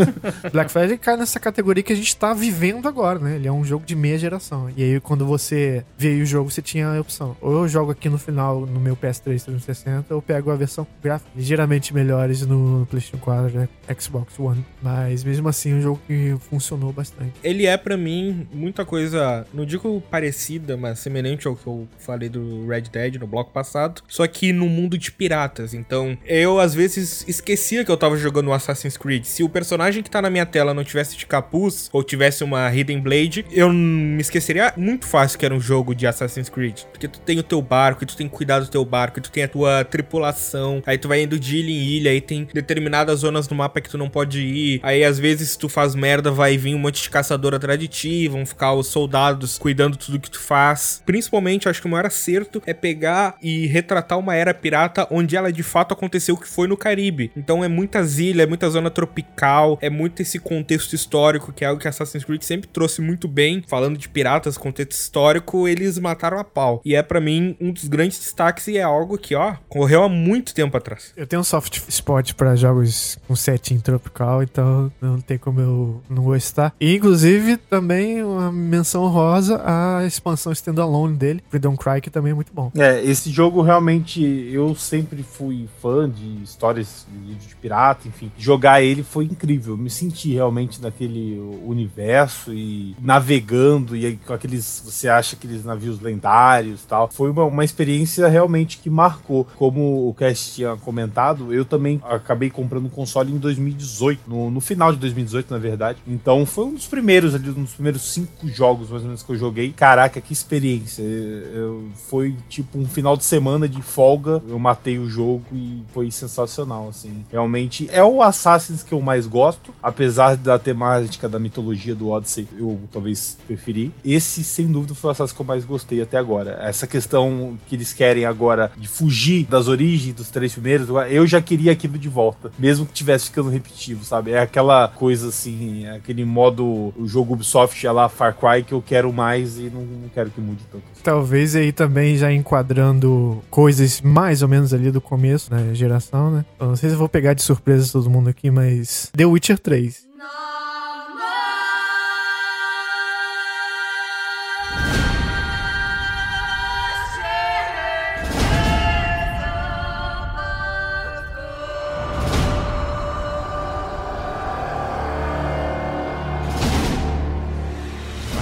Black Flag cai nessa categoria que a gente tá vivendo agora, né? Ele é um jogo de meia geração. E aí, quando você vê o jogo, você tinha a opção. Ou eu jogo aqui no final, no meu PS3 360, ou pego a versão gráfica ligeiramente melhores no PlayStation 4, né? Xbox One. Mas mesmo assim, é um jogo que funcionou bastante. Ele é pra mim muita coisa, não digo parecida, mas semelhante ao que eu falei do Red Dead no bloco passado, só que no mundo de piratas. Então, eu às vezes esquecia que eu tava jogando Assassin's Creed. Se o personagem que tá na minha tela não tivesse de capuz ou tivesse uma Hidden Blade, eu me esqueceria muito fácil que era um jogo de Assassin's Creed, porque tu tem o teu barco, e tu tem que cuidar do teu barco, e tu tem a tua tripulação, aí tu vai indo de ilha em ilha, aí tem determinadas zonas no mapa que tu não pode ir, aí às vezes se tu faz merda vai vir um monte de caçador atrás de ti, vão ficar os soldados cuidando tudo que tu faz. Principalmente, acho que o maior acerto é pegar e retratar uma era pirata onde ela de fato aconteceu que foi no Caribe. Então é muitas ilhas, é muita zona tropical, é muito esse contexto histórico que é algo que Assassin's Creed sempre trouxe muito bem, falando de piratas, contexto histórico, eles mataram a pau. E é pra mim um dos grandes destaques e é algo que, ó, correu há muito tempo atrás. Eu tenho um soft spot pra jogos com setting tropical, então não tem como eu não gostar. E, inclusive, também uma menção rosa à expansão standalone dele, Freedom Cry, que também é muito bom. É, esse jogo realmente eu sempre fui fã de histórias de, de pirata, enfim. Jogar ele foi incrível. Eu me senti realmente naquele universo e navegando e aí com aqueles você acha aqueles navios lendários, tal. Foi uma, uma experiência realmente que marcou. Como o Cast tinha comentado, eu também acabei comprando um console em 2018, no, no final de 2018, na verdade. Então foi um dos primeiros ali, um dos primeiros cinco jogos mais ou menos que eu joguei. Caraca, que experiência! Eu, foi tipo um final de semana de folga. Eu matei o jogo e foi sensacional, assim. Realmente é o Assassin's que eu mais gosto, apesar da temática da mitologia do Odyssey, eu talvez preferi. Esse, sem dúvida, foi o Assassin's que eu mais gostei até agora. Essa questão que eles querem agora de fugir das origens dos três primeiros, eu já queria aquilo de volta, mesmo que tivesse ficando repetitivo, sabe? É aquela coisa assim, é aquele modo o jogo Ubisoft é lá Far Cry que eu quero mais e não, não quero que mude tanto. Talvez aí também já enquadrando coisas mais ou menos ali do começo da geração, né? Eu não sei se vou pegar de surpresa todo mundo aqui, mas The Witcher 3.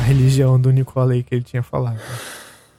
Religião do Nicole aí que ele tinha falado.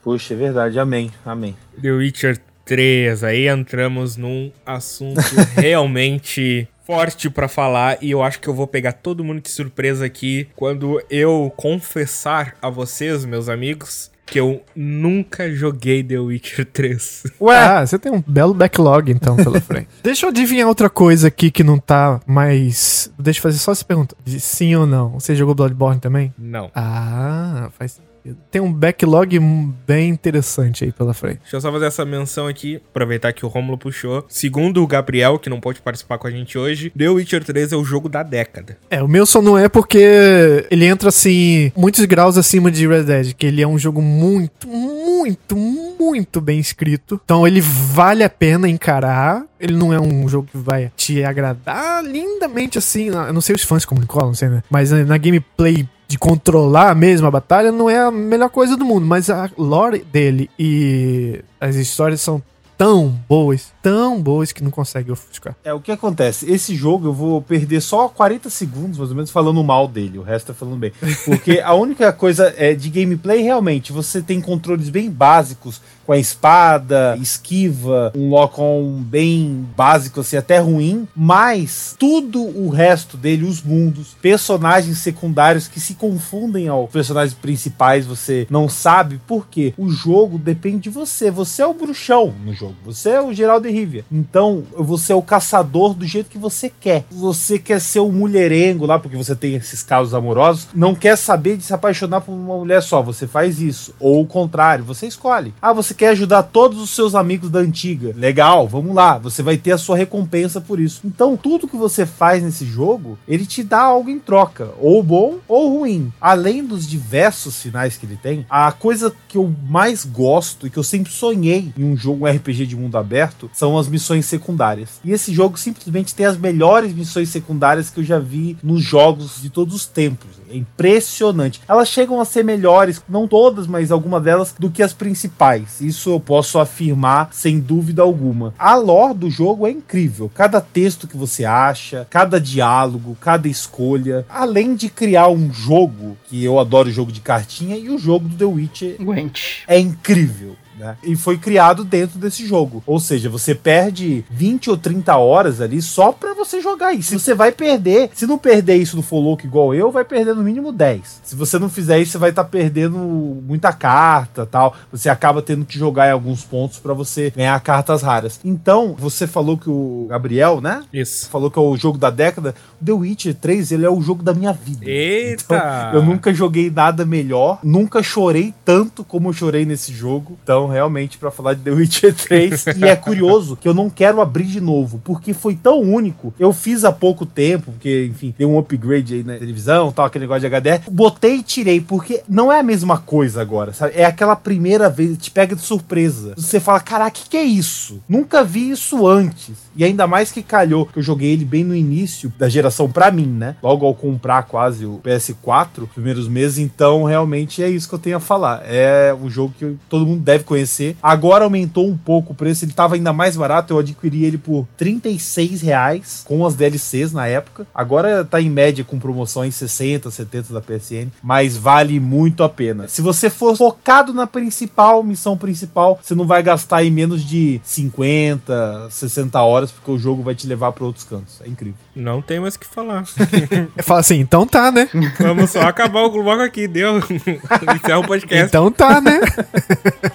Puxa, é verdade. Amém. Amém. The Witcher 3, aí entramos num assunto realmente forte pra falar e eu acho que eu vou pegar todo mundo de surpresa aqui quando eu confessar a vocês, meus amigos, que eu nunca joguei The Witcher 3. Ué, ah, você tem um belo backlog então pela frente. Deixa eu adivinhar outra coisa aqui que não tá mais. Deixa eu fazer só essa pergunta: de sim ou não? Você jogou Bloodborne também? Não. Ah, faz sentido. Tem um backlog bem interessante aí pela frente. Deixa eu só fazer essa menção aqui, aproveitar que o Romulo puxou. Segundo o Gabriel, que não pode participar com a gente hoje, The Witcher 3 é o jogo da década. É, o meu só não é porque ele entra assim, muitos graus acima de Red Dead, que ele é um jogo muito, muito, muito bem escrito. Então ele vale a pena encarar. Ele não é um jogo que vai te agradar lindamente assim. Eu não sei os fãs como Nicola, não sei, né? Mas na gameplay de controlar mesmo a batalha não é a melhor coisa do mundo, mas a lore dele e as histórias são tão boas, tão boas que não consegue ofuscar. É, o que acontece? Esse jogo eu vou perder só 40 segundos, mais ou menos, falando mal dele. O resto tá falando bem. Porque a única coisa é de gameplay, realmente, você tem controles bem básicos, com a espada, esquiva, um lock-on bem básico, assim, até ruim. Mas tudo o resto dele, os mundos, personagens secundários que se confundem aos personagens principais, você não sabe por quê. O jogo depende de você. Você é o bruxão no jogo. Você é o Geraldo de Rivia. Então, você é o caçador do jeito que você quer. Você quer ser o mulherengo lá, porque você tem esses casos amorosos, não quer saber de se apaixonar por uma mulher só. Você faz isso. Ou o contrário, você escolhe. Ah, você quer ajudar todos os seus amigos da antiga. Legal, vamos lá. Você vai ter a sua recompensa por isso. Então, tudo que você faz nesse jogo, ele te dá algo em troca. Ou bom ou ruim. Além dos diversos finais que ele tem, a coisa que eu mais gosto e que eu sempre sonhei em um jogo RPG de mundo aberto são as missões secundárias. E esse jogo simplesmente tem as melhores missões secundárias que eu já vi nos jogos de todos os tempos. É impressionante. Elas chegam a ser melhores, não todas, mas algumas delas, do que as principais. Isso eu posso afirmar sem dúvida alguma. A lore do jogo é incrível. Cada texto que você acha, cada diálogo, cada escolha. Além de criar um jogo, que eu adoro jogo de cartinha, e o jogo do The Witcher Gwent. é incrível. Né? E foi criado dentro desse jogo. Ou seja, você perde 20 ou 30 horas ali só pra você jogar isso. Você vai perder. Se não perder isso no Follow igual eu, vai perder no mínimo 10. Se você não fizer isso, você vai estar tá perdendo muita carta tal. Você acaba tendo que jogar em alguns pontos para você ganhar cartas raras. Então, você falou que o Gabriel, né? Isso. Falou que é o jogo da década. The Witcher 3, ele é o jogo da minha vida. Eita! Então, eu nunca joguei nada melhor. Nunca chorei tanto como eu chorei nesse jogo. Então, realmente para falar de The Witcher 3 e é curioso que eu não quero abrir de novo, porque foi tão único. Eu fiz há pouco tempo, porque, enfim, deu um upgrade aí na televisão, tal, aquele negócio de HDR. Botei e tirei, porque não é a mesma coisa agora, sabe? É aquela primeira vez, te pega de surpresa. Você fala, caraca, que, que é isso? Nunca vi isso antes. E ainda mais que calhou, que eu joguei ele bem no início da geração para mim, né? Logo ao comprar quase o PS4, primeiros meses, então realmente é isso que eu tenho a falar. É um jogo que todo mundo deve conhecer. Agora aumentou um pouco o preço, ele tava ainda mais barato, eu adquiri ele por 36 reais com as DLCs na época. Agora tá em média com promoções 60, 70 da PSN, mas vale muito a pena. Se você for focado na principal, missão principal, você não vai gastar em menos de 50, 60 horas, porque o jogo vai te levar para outros cantos. É incrível. Não tem mais o que falar. Fala assim, então tá, né? Vamos só acabar o bloco aqui, deu. Encerra o podcast. Então tá, né?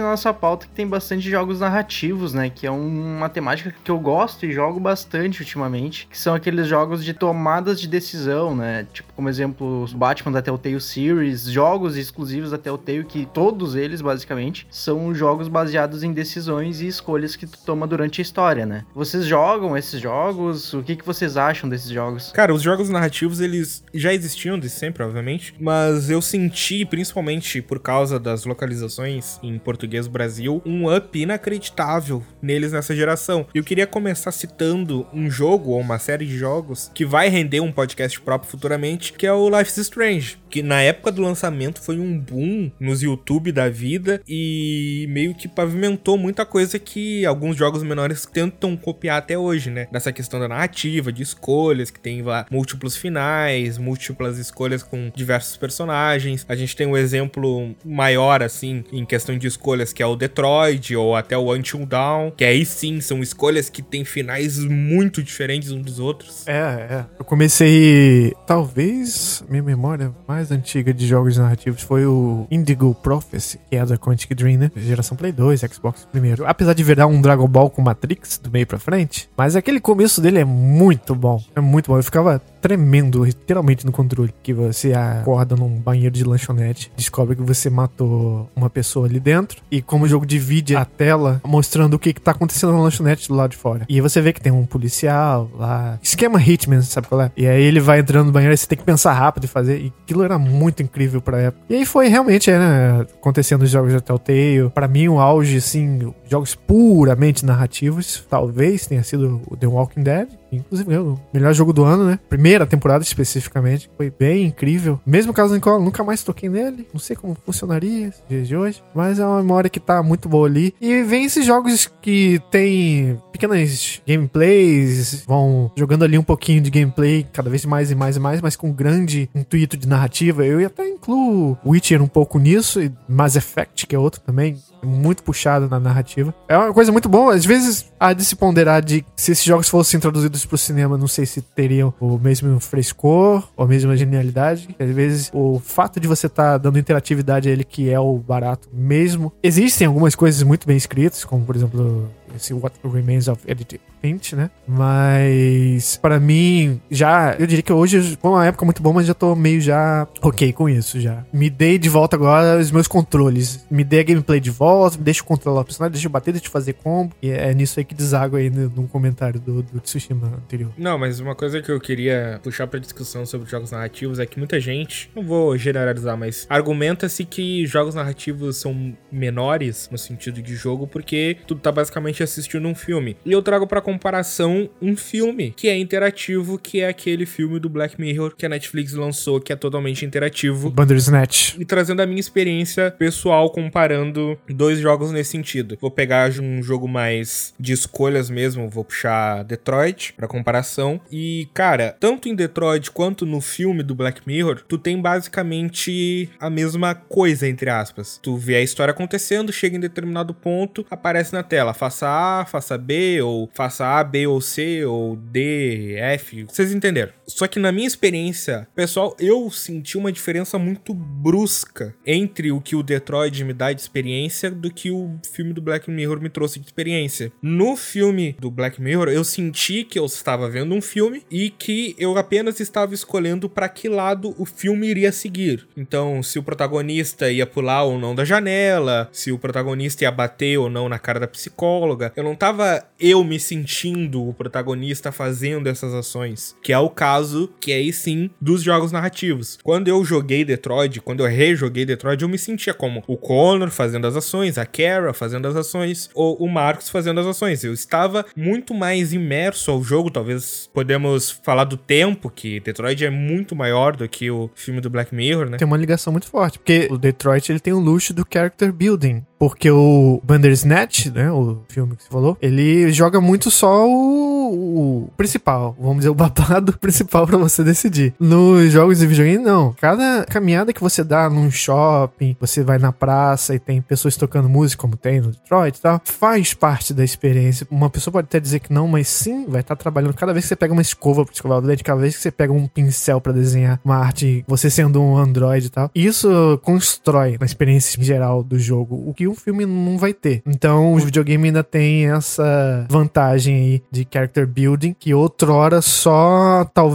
eu nossa pauta que tem bastante jogos narrativos, né? Que é um- uma temática que eu gosto e jogo bastante ultimamente. Que são aqueles jogos de tomadas de decisão, né? Tipo, como exemplo, os Batman da Telltale Series, jogos exclusivos da Telltale, que todos eles, basicamente, são jogos baseados em decisões e escolhas que tu toma durante a história, né? Vocês jogam esses jogos? O que, que vocês acham desses jogos? Cara, os jogos narrativos, eles já existiam de sempre, obviamente, mas eu senti, principalmente por causa das localizações em português Brasil, um up inacreditável neles nessa geração. Eu queria começar citando um jogo ou uma série de jogos que vai render um podcast próprio futuramente, que é o Life is Strange, que na época do lançamento foi um boom nos YouTube da vida e meio que pavimentou muita coisa que alguns jogos menores tentam copiar até hoje, né? Dessa questão da narrativa, de escolhas, que tem lá múltiplos finais, múltiplas escolhas com diversos personagens. A gente tem um exemplo maior, assim, em questão de escolhas, que é o Detroit ou até o Until Dawn, que aí sim são escolhas que têm finais muito diferentes uns dos outros. É, é. Eu comecei. Talvez minha memória mais antiga de jogos narrativos foi o Indigo Prophecy, que é da Quantic Dream, né? Geração Play 2, Xbox primeiro. Apesar de virar um Dragon Ball com Matrix do meio pra frente, mas aquele começo dele é muito bom. É muito bom. Eu ficava tremendo, literalmente, no controle. Que você acorda num banheiro de lanchonete, descobre que você matou uma pessoa ali dentro, e como o jogo divide a tela mostrando o que, que tá acontecendo na lanchonete do lado de fora. E aí você vê que tem um policial lá. Esquema Hitman, sabe qual é? E aí ele vai entrando no banheiro e você tem que pensar rápido e fazer. E aquilo era muito incrível pra época. E aí foi realmente, é, né, acontecendo os jogos da Telltale. Pra mim, o auge, assim, jogos puramente narrativos, talvez tenha sido o The Walking Dead inclusive ganhou o melhor jogo do ano, né? Primeira temporada especificamente. Foi bem incrível. Mesmo caso do Nicola, nunca mais toquei nele. Não sei como funcionaria esse dia de hoje. Mas é uma memória que tá muito boa ali. E vem esses jogos que tem pequenas gameplays, vão jogando ali um pouquinho de gameplay, cada vez mais e mais e mais, mas com grande intuito de narrativa. Eu até incluo Witcher um pouco nisso, e Mass Effect, que é outro também, muito puxado na narrativa. É uma coisa muito boa. Às vezes há de se ponderar de se esses jogos fossem traduzidos pro cinema, não sei se teriam o mesmo frescor ou a mesma genialidade. Às vezes o fato de você estar tá dando interatividade a ele que é o barato mesmo. Existem algumas coisas muito bem escritas, como por exemplo esse What Remains of Edith Finch, né? Mas para mim, já, eu diria que hoje foi uma época muito boa, mas já tô meio já ok com isso já. Me dei de volta agora os meus controles. Me dei a gameplay de volta, deixa eu controlar o personagem, deixa eu bater, deixa eu fazer combo. E é nisso aí que deságua aí no, comentário do, do Tsushima anterior. Não, mas uma coisa que eu queria puxar pra discussão sobre jogos narrativos é que muita gente, não vou generalizar, mas argumenta-se que jogos narrativos são menores no sentido de jogo porque tudo tá basicamente assistindo um filme. E eu trago para comparação um filme que é interativo, que é aquele filme do Black Mirror que a Netflix lançou, que é totalmente interativo. Bandersnatch. E trazendo a minha experiência pessoal comparando dois jogos nesse sentido. Vou pegar um jogo mais de escolhas mesmo, vou puxar Detroit para comparação. E, cara, tanto em Detroit quanto no filme do Black Mirror, tu tem basicamente a mesma coisa, entre aspas. Tu vê a história acontecendo, chega em determinado ponto, aparece na tela, faça a, faça B, ou faça A, B ou C, ou D, F. Vocês entenderam. Só que na minha experiência, pessoal, eu senti uma diferença muito brusca entre o que o Detroit me dá de experiência do que o filme do Black Mirror me trouxe de experiência. No filme do Black Mirror, eu senti que eu estava vendo um filme e que eu apenas estava escolhendo para que lado o filme iria seguir. Então, se o protagonista ia pular ou não da janela, se o protagonista ia bater ou não na cara da psicóloga, eu não tava eu me sentindo o protagonista fazendo essas ações, que é o caso que é aí sim dos jogos narrativos. Quando eu joguei Detroit, quando eu rejoguei Detroit, eu me sentia como o Connor fazendo as ações, a Kara fazendo as ações, ou o Marcos fazendo as ações. Eu estava muito mais imerso ao jogo, talvez podemos falar do tempo, que Detroit é muito maior do que o filme do Black Mirror, né? Tem uma ligação muito forte, porque o Detroit ele tem o luxo do character building. Porque o Bandersnatch, né, o filme que você falou, ele joga muito só o, o principal, vamos dizer, o babado principal para você decidir. Nos jogos de videogame, não. Cada caminhada que você dá num shopping, você vai na praça e tem pessoas tocando música, como tem no Detroit e tal, faz parte da experiência. Uma pessoa pode até dizer que não, mas sim, vai estar trabalhando. Cada vez que você pega uma escova pra escovar o dente, cada vez que você pega um pincel para desenhar uma arte, você sendo um android e tal, isso constrói na experiência em geral do jogo, o que o filme não vai ter. Então, o videogame ainda tem essa vantagem aí de character building, que outrora só talvez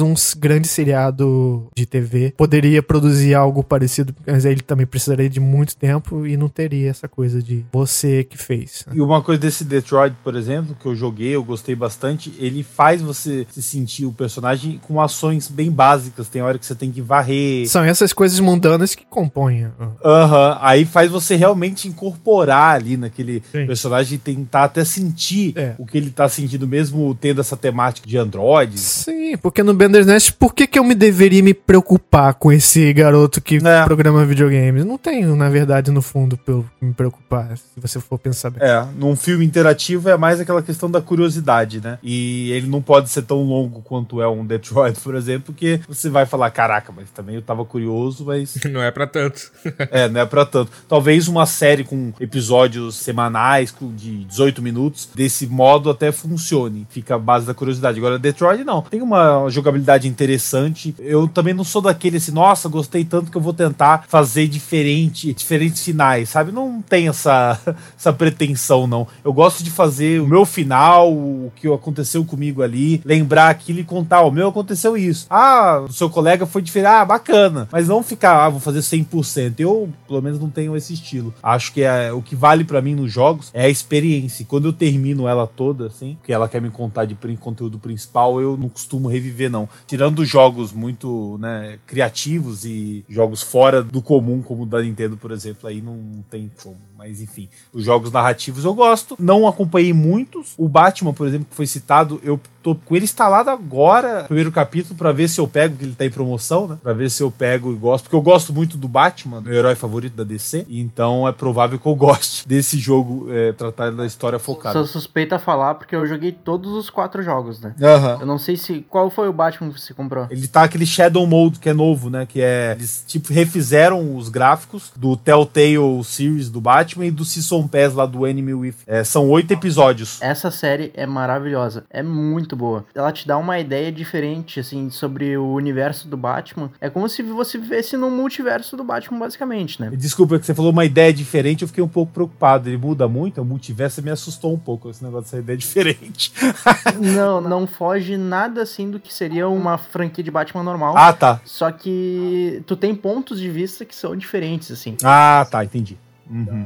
um grande seriado de TV poderia produzir algo parecido, mas ele também precisaria de muito tempo e não teria essa coisa de você que fez. E uma coisa desse Detroit, por exemplo, que eu joguei, eu gostei bastante, ele faz você se sentir o personagem com ações bem básicas. Tem hora que você tem que varrer. São essas coisas mundanas que compõem. Aham, uhum. aí faz você realmente incorporar ali naquele Sim. personagem e tentar até sentir é. o que ele tá sentindo, mesmo tendo essa temática de androides. Sim, porque no Bandersnatch, por que, que eu me deveria me preocupar com esse garoto que é. programa videogames? Não tenho, na verdade, no fundo, pelo me preocupar, se você for pensar bem. É, num filme interativo é mais aquela questão da curiosidade, né? E ele não pode ser tão longo quanto é um Detroit, por exemplo, porque você vai falar, caraca, mas também eu tava curioso, mas... não é para tanto. é, não é para tanto. Talvez uma série com episódios semanais de 18 minutos, desse modo até funcione. Fica a base da curiosidade. Agora, Detroit não. Tem uma jogabilidade interessante. Eu também não sou daquele assim, nossa, gostei tanto que eu vou tentar fazer diferente, diferentes finais, sabe? Não tem essa, essa pretensão, não. Eu gosto de fazer o meu final, o que aconteceu comigo ali, lembrar aquilo e contar, o meu aconteceu isso. Ah, o seu colega foi diferente. Ah, bacana. Mas não ficar, ah, vou fazer 100%. Eu, pelo menos, não tenho esse estilo. Acho que é, o que vale para mim nos jogos é a experiência. Quando eu termino ela toda, assim, que ela quer me contar de conteúdo principal, eu não costumo reviver, não. Tirando jogos muito, né, criativos e jogos fora do comum, como o da Nintendo, por exemplo, aí não tem como. Mas enfim, os jogos narrativos eu gosto. Não acompanhei muitos. O Batman, por exemplo, que foi citado, eu tô com ele instalado agora, primeiro capítulo, pra ver se eu pego, que ele tá em promoção, né? Pra ver se eu pego e gosto, porque eu gosto muito do Batman, meu herói favorito da DC, então é provável que eu goste desse jogo, é, tratar da história focada. Sou suspeita a falar porque eu joguei todos os quatro jogos, né? Aham. Eu não sei se. Qual foi o Batman que você comprou? Ele tá aquele Shadow Mode que é novo, né? Que é. Eles tipo refizeram os gráficos do Telltale Series do Batman e do Season Pass lá do Enemy With. É, são oito episódios. Essa série é maravilhosa, é muito boa. Ela te dá uma ideia diferente, assim, sobre o universo do Batman. É como se você vivesse no multiverso do Batman, basicamente, né? Desculpa que você falou uma ideia diferente, eu fiquei um pouco preocupado. Ele muda muito, o multiverso me assustou um pouco esse negócio dessa ideia diferente. não, não foge nada assim do que seria uma franquia de Batman normal. ah, tá. Só que tu tem pontos de vista que são diferentes, assim. Ah, tá, entendi. Uhum.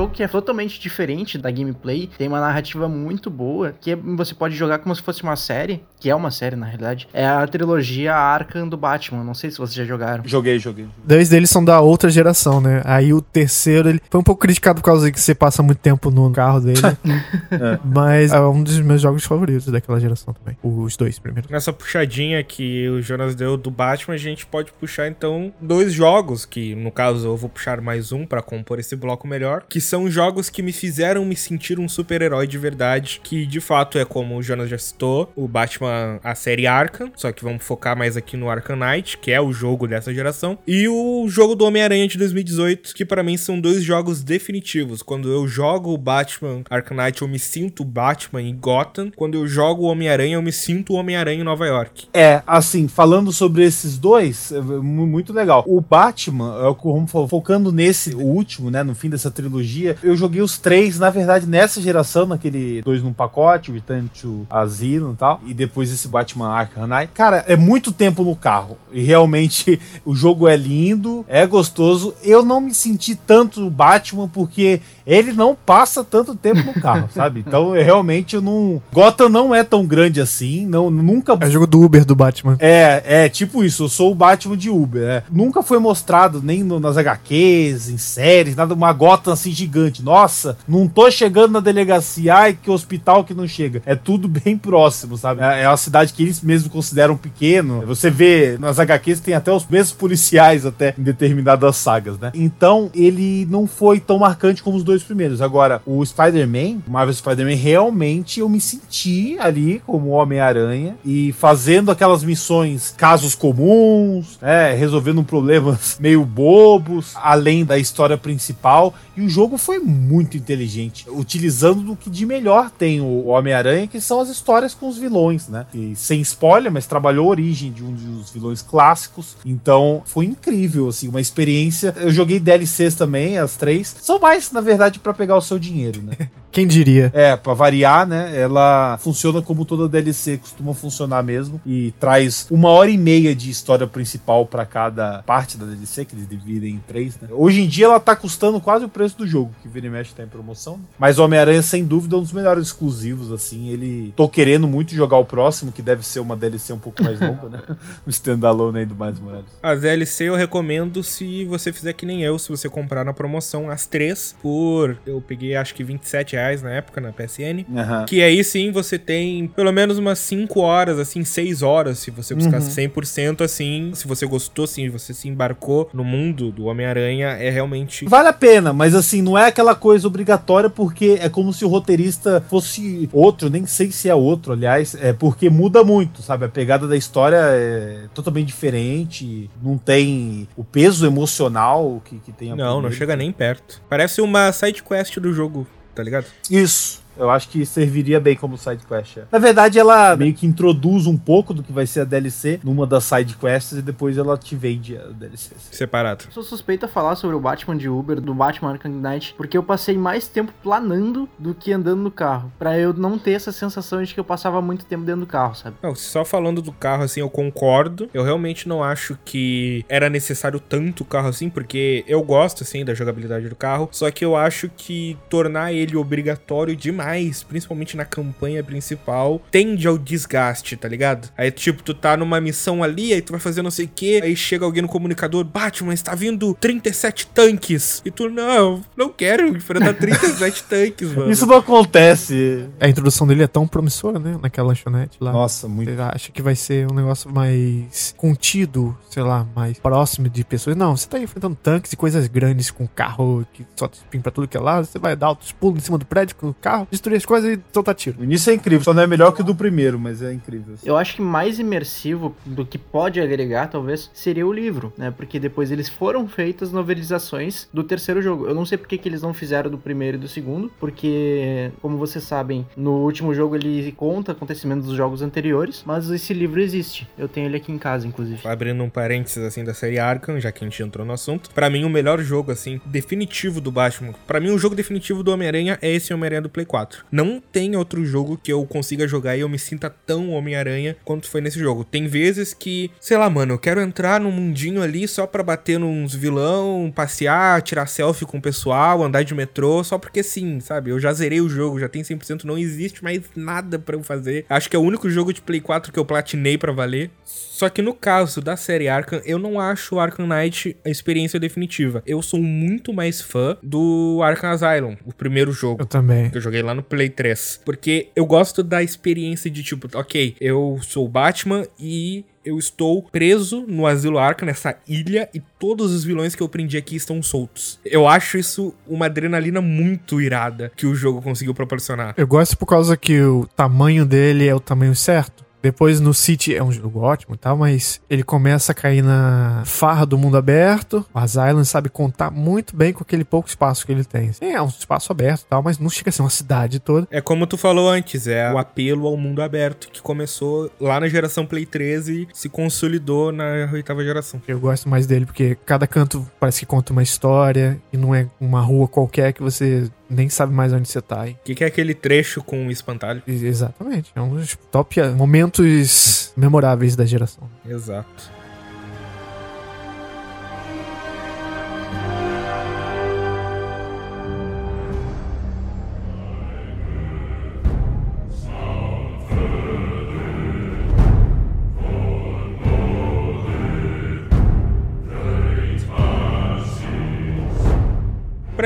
Jogo que é totalmente diferente da gameplay, tem uma narrativa muito boa, que é- você pode jogar como se fosse uma série, que é uma série na realidade. É a trilogia Arkham do Batman. Não sei se vocês já jogaram. Joguei, joguei. Dois deles são da outra geração, né? Aí o terceiro, ele foi um pouco criticado por causa que você passa muito tempo no carro dele. Mas é um dos meus jogos favoritos daquela geração também. Os dois primeiros. Nessa puxadinha que o Jonas deu do Batman, a gente pode puxar então dois jogos, que no caso eu vou puxar mais um pra compor esse bloco melhor, que são jogos que me fizeram me sentir um super-herói de verdade, que de fato é como o Jonas já citou, o Batman, a série Arkham, só que vamos focar mais aqui no Arkham Knight, que é o jogo dessa geração, e o jogo do Homem-Aranha de 2018, que pra mim são dois jogos definitivos. Quando eu jogo o Batman Arkham Knight, eu me sinto Batman em Gotham, quando eu jogo o Homem-Aranha, eu me sinto o Homem-Aranha em Nova York. É, assim, falando sobre esses dois, é mu- muito legal. O Batman, é o que o Romo falou, focando nesse, o último, né, no fim dessa trilogia, eu joguei os três, na verdade, nessa geração, naquele dois num pacote, Return to Asylum e tal, e depois esse Batman Arkham Knight. Cara, é muito tempo no carro, e realmente o jogo é lindo, é gostoso. Eu não me senti tanto Batman porque ele não passa tanto tempo no carro, sabe? Então, eu, realmente, eu não... Gotham não é tão grande assim, não, nunca É jogo do Uber do Batman. é, é, tipo isso, eu sou o Batman de Uber. é. Nunca foi mostrado, nem no- nas HQs, em séries, nada, uma gota assim gigante. Nossa, não tô chegando na delegacia, ai, que hospital que não chega. É tudo bem próximo, sabe? É, é uma cidade que eles mesmos consideram pequeno. Você vê, nas HQs tem até os mesmos policiais até em determinadas sagas, né? Então, ele não foi tão marcante como os dois primeiros. Agora, o Spider-Man, Marvel Spider-Man, realmente eu me senti ali como Homem-Aranha e fazendo aquelas missões, casos comuns, é, resolvendo problemas meio bobos, além da história principal. E o jogo foi muito inteligente, utilizando do que de melhor tem o Homem-Aranha, que são as histórias com os vilões, né? E sem spoiler, mas trabalhou a origem de um dos vilões clássicos. Então foi incrível, assim, uma experiência. Eu joguei DLCs também, as três. São mais, na verdade, pra pegar o seu dinheiro, né? Quem diria? É, pra variar, né? Ela funciona como toda DLC costuma funcionar mesmo. E traz uma hora e meia de história principal pra cada parte da DLC, que eles dividem em três, né? Hoje em dia ela tá custando quase o preço do jogo, que vira e mexe tá em promoção. né? Mas o Homem-Aranha, sem dúvida, é um dos melhores exclusivos, assim. Ele. Tô querendo muito jogar o próximo, que deve ser uma DLC um pouco mais longa, né? O standalone aí do Mais Morales. A DLC eu recomendo se você fizer que nem eu, se você comprar na promoção as três por. Eu peguei acho que 27 reais na época na PSN. Aham. Que aí sim você tem pelo menos umas 5 horas, assim, 6 horas, se você buscar 100% assim. Se você gostou, assim, você se embarcou no mundo do Homem-Aranha, é realmente. Vale a pena, mas assim, não é aquela coisa obrigatória porque é como se o roteirista fosse outro, nem sei se é outro, aliás, é porque muda muito, sabe? A pegada da história é totalmente diferente, não tem o peso emocional que, que tem a Não, não primeira. chega nem perto. Parece uma side quest do jogo, tá ligado? Isso. Eu acho que serviria bem como side quest. é. Na verdade, ela meio que introduz um pouco do que vai ser a DLC numa das side quests e depois ela te vende a DLC. Separado. Sou suspeito a falar sobre o Batman de Uber, do Batman Arkham Knight, porque eu passei mais tempo planando do que andando no carro. Pra eu não ter essa sensação de que eu passava muito tempo dentro do carro, sabe? Não, só falando do carro, assim, eu concordo. Eu realmente não acho que era necessário tanto o carro assim, porque eu gosto, assim, da jogabilidade do carro. Só que eu acho que tornar ele obrigatório demais, principalmente na campanha principal, tende ao desgaste, tá ligado? Aí, tipo, tu tá numa missão ali, aí tu vai fazer não sei o quê, aí chega alguém no comunicador, Batman, está vindo 37 tanques. E tu, não, não quero enfrentar 37 tanques, mano. Isso não acontece. A introdução dele é tão promissora, né? Naquela lanchonete lá. Nossa, muito. Você acha que vai ser um negócio mais contido, sei lá, mais próximo de pessoas. Não, você tá enfrentando tanques e coisas grandes com carro que só te espinha pra tudo que é lado. Você vai dar altos pulos em cima do prédio com o carro, destruir as coisas e soltar tiro. O início é incrível, só não é melhor que o do primeiro, mas é incrível. Eu acho que mais imersivo do que pode agregar, talvez, seria o livro, né? Porque depois eles foram feitas novelizações do terceiro jogo. Eu não sei porque que eles não fizeram do primeiro e do segundo, porque, como vocês sabem, no último jogo ele conta acontecimentos dos jogos anteriores, mas esse livro existe. Eu tenho ele aqui em casa, inclusive. Abrindo um parênteses assim da série Arkham, já que a gente entrou no assunto. Pra mim, o melhor jogo, assim, definitivo do Batman. Pra mim, o jogo definitivo do Homem-Aranha é esse Homem-Aranha do Play 4. Não tem outro jogo que eu consiga jogar e eu me sinta tão Homem-Aranha quanto foi nesse jogo. Tem vezes que, sei lá, mano, eu quero entrar num mundinho ali só pra bater nos vilão, passear, tirar selfie com o pessoal, andar de metrô, só porque sim, sabe? Eu já zerei o jogo, já tem 100%, não existe mais nada pra eu fazer. Acho que é o único jogo de Play 4 que eu platinei pra valer. Só que no caso da série Arkham, eu não acho o Arkham Knight a experiência definitiva. Eu sou muito mais fã do Arkham Asylum, o primeiro jogo. Eu também. Que eu joguei lá no Play 3. Porque eu gosto da experiência de tipo, ok, eu sou o Batman e eu estou preso no Asilo Arkham, nessa ilha, e todos os vilões que eu prendi aqui estão soltos. Eu acho isso uma adrenalina muito irada que o jogo conseguiu proporcionar. Eu gosto por causa que o tamanho dele é o tamanho certo. Depois no City é um jogo ótimo e tal, mas ele começa a cair na farra do mundo aberto. O Asylum sabe contar muito bem com aquele pouco espaço que ele tem. Sim, é um espaço aberto e tal, mas não chega a ser uma cidade toda. É como tu falou antes, é o apelo ao mundo aberto que começou lá na geração Play 13 e se consolidou na oitava geração. Eu gosto mais dele porque cada canto parece que conta uma história e não é uma rua qualquer que você nem sabe mais onde você tá. O que, que é aquele trecho com o espantalho? Exatamente. É um dos top momentos memoráveis da geração. Exato.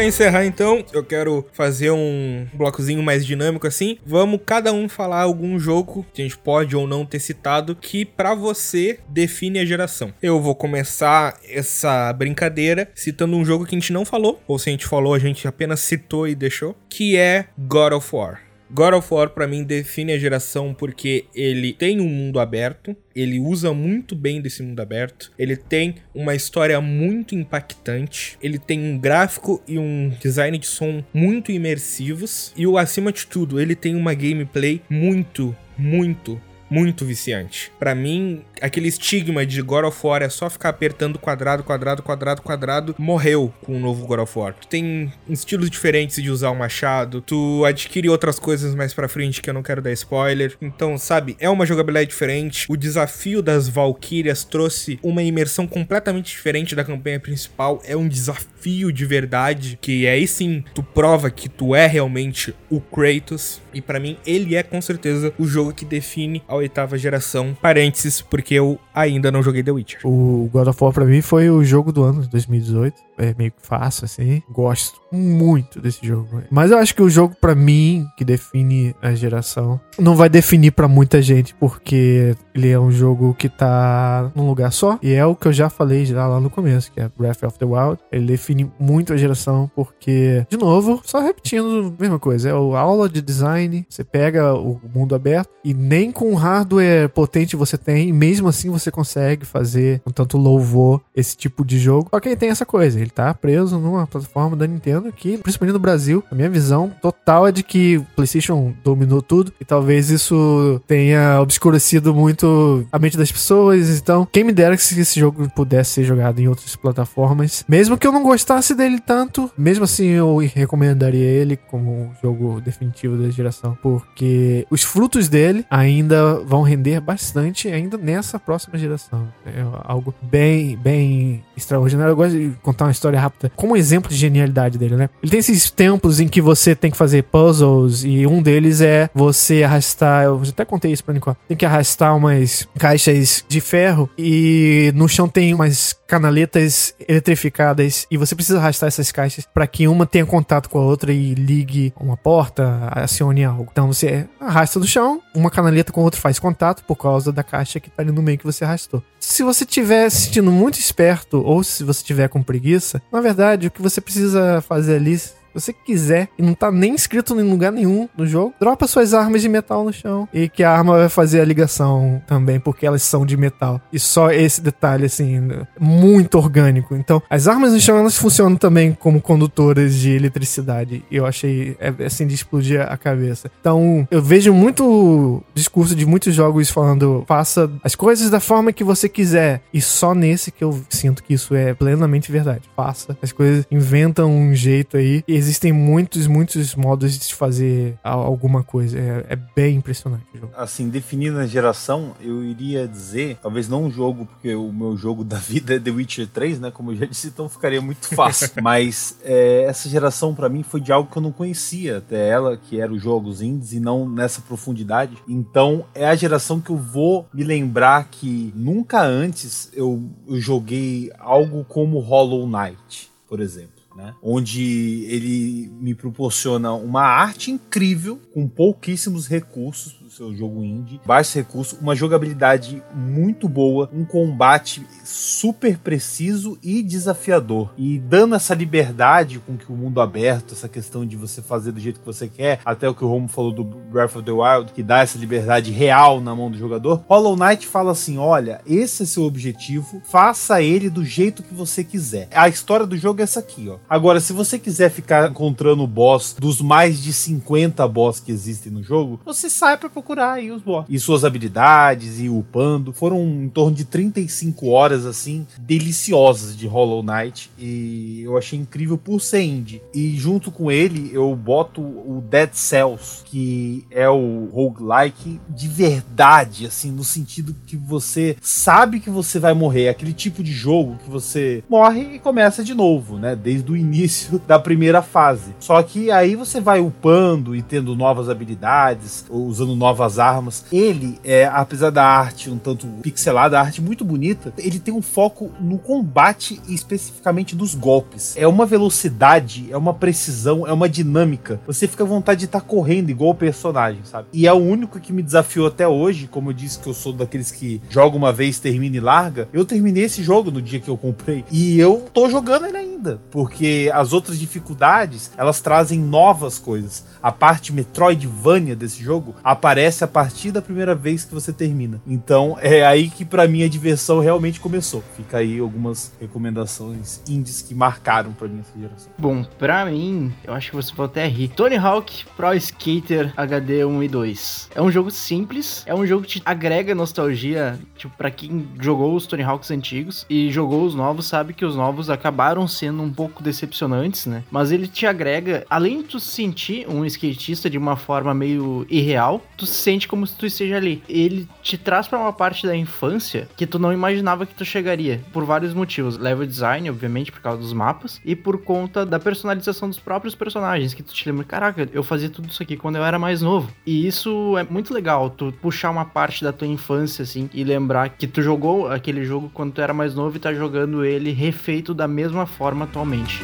Pra encerrar então, eu quero fazer um blocozinho mais dinâmico assim. Vamos cada um falar algum jogo que a gente pode ou não ter citado que pra você define a geração. Eu vou começar essa brincadeira citando um jogo que a gente não falou, ou se a gente falou, a gente apenas citou e deixou, que é God of War. God of War pra mim define a geração porque ele tem um mundo aberto, ele usa muito bem desse mundo aberto, ele tem uma história muito impactante, ele tem um gráfico e um design de som muito imersivos e o acima de tudo, ele tem uma gameplay muito, muito muito viciante. Pra mim, aquele estigma de God of War é só ficar apertando quadrado, quadrado, quadrado, quadrado, morreu com o novo God of War. Tu tem estilos diferentes de usar o machado, tu adquire outras coisas mais pra frente que eu não quero dar spoiler. Então, sabe, é uma jogabilidade diferente. O desafio das Valkyrias trouxe uma imersão completamente diferente da campanha principal. É um desafio de verdade, que aí sim, tu prova que tu é realmente o Kratos. E pra mim, ele é com certeza o jogo que define a oitava geração. Parênteses, porque eu ainda não joguei The Witcher. O God of War pra mim foi o jogo do ano de 2018. É meio que fácil, assim. Gosto muito desse jogo. Mas eu acho que o jogo, pra mim, que define a geração, não vai definir pra muita gente, porque ele é um jogo que tá num lugar só. E é o que eu já falei já lá no começo, que é Breath of the Wild. Ele define muito a geração, porque, de novo, só repetindo a mesma coisa. É a aula de design, você pega o mundo aberto e nem com hardware potente você tem, mesmo assim você consegue fazer com tanto louvor esse tipo de jogo. Só que aí tem essa coisa, Ele tá preso numa plataforma da Nintendo que, principalmente no Brasil, a minha visão total é de que o PlayStation dominou tudo e talvez isso tenha obscurecido muito a mente das pessoas. Então, quem me dera que esse jogo pudesse ser jogado em outras plataformas. Mesmo que eu não gostasse dele tanto, mesmo assim eu recomendaria ele como um jogo definitivo da geração, porque os frutos dele ainda vão render bastante ainda nessa próxima geração. É algo bem, bem extraordinário. Eu gosto de contar uma história rápida como exemplo de genialidade dele, né? Ele tem esses tempos em que você tem que fazer puzzles e um deles é você arrastar, eu até contei isso pra Nicole, tem que arrastar umas caixas de ferro e no chão tem umas canaletas eletrificadas e você precisa arrastar essas caixas para que uma tenha contato com a outra e ligue uma porta, acione algo. Então você arrasta do chão, uma canaleta com a outra faz contato por causa da caixa que tá ali no meio que você arrastou. Se você estiver se sentindo muito esperto ou se você estiver com preguiça, na verdade o que você precisa fazer ali você quiser e não tá nem escrito em lugar nenhum no jogo, dropa suas armas de metal no chão e que a arma vai fazer a ligação também, porque elas são de metal. E só esse detalhe, assim, muito orgânico. Então, as armas no chão, elas funcionam também como condutoras de eletricidade. Eu achei, é, assim, de explodir a cabeça. Então, eu vejo muito discurso de muitos jogos falando, faça as coisas da forma que você quiser. E só nesse que eu sinto que isso é plenamente verdade. Faça as coisas, inventam um jeito aí. E existem muitos, muitos modos de fazer alguma coisa. É, é bem impressionante o jogo. Assim, definindo a geração, eu iria dizer, talvez não um jogo, porque o meu jogo da vida é The Witcher 3, né? Como eu já disse, então ficaria muito fácil. Mas é, essa geração, para mim, foi de algo que eu não conhecia até ela, que era os jogos indies e não nessa profundidade. Então, é a geração que eu vou me lembrar que nunca antes eu, eu joguei algo como Hollow Knight, por exemplo né? Onde ele me proporciona uma arte incrível com pouquíssimos recursos seu jogo indie, baixos recursos, uma jogabilidade muito boa, um combate super preciso e desafiador. E dando essa liberdade com que o mundo aberto, essa questão de você fazer do jeito que você quer, até o que o Romo falou do Breath of the Wild, que dá essa liberdade real na mão do jogador. Hollow Knight fala assim: olha, esse é seu objetivo, faça ele do jeito que você quiser. A história do jogo é essa aqui, ó. Agora, se você quiser ficar encontrando o boss dos mais de 50 boss que existem no jogo, você sai pra procurar aí os boss. E suas habilidades e upando. Foram em torno de 35 horas, assim, deliciosas de Hollow Knight. E eu achei incrível por ser indie. E junto com ele, eu boto o Dead Cells, que é o roguelike de verdade, assim, no sentido que você sabe que você vai morrer. Aquele tipo de jogo que você morre e começa de novo, né? Desde o início da primeira fase. Só que aí você vai upando e tendo novas habilidades, usando novas novas armas. Ele, é, apesar da arte um tanto pixelada, a arte muito bonita, ele tem um foco no combate e especificamente dos golpes. É uma velocidade, é uma precisão, é uma dinâmica. Você fica à vontade de estar tá correndo igual o personagem, sabe? E é o único que me desafiou até hoje, como eu disse que eu sou daqueles que joga uma vez, termina e larga. Eu terminei esse jogo no dia que eu comprei e eu tô jogando ele ainda, porque as outras dificuldades, elas trazem novas coisas. A parte Metroidvania desse jogo aparece acontece a partir da primeira vez que você termina. Então é aí que para mim a diversão realmente começou. Fica aí algumas recomendações indies que marcaram para mim essa geração. Bom, para mim, eu acho que você pode até rir. Tony Hawk Pro Skater HD 1 e 2. É um jogo simples, é um jogo que te agrega nostalgia, tipo, para quem jogou os Tony Hawks antigos e jogou os novos, sabe que os novos acabaram sendo um pouco decepcionantes, né? Mas ele te agrega, além de tu sentir um skatista de uma forma meio irreal, tu sente como se tu esteja ali. Ele te traz para uma parte da infância que tu não imaginava que tu chegaria, por vários motivos. Level design, obviamente, por causa dos mapas, e por conta da personalização dos próprios personagens, que tu te lembra, caraca, eu fazia tudo isso aqui quando eu era mais novo. E isso é muito legal, tu puxar uma parte da tua infância, assim, e lembrar que tu jogou aquele jogo quando tu era mais novo e tá jogando ele refeito da mesma forma atualmente.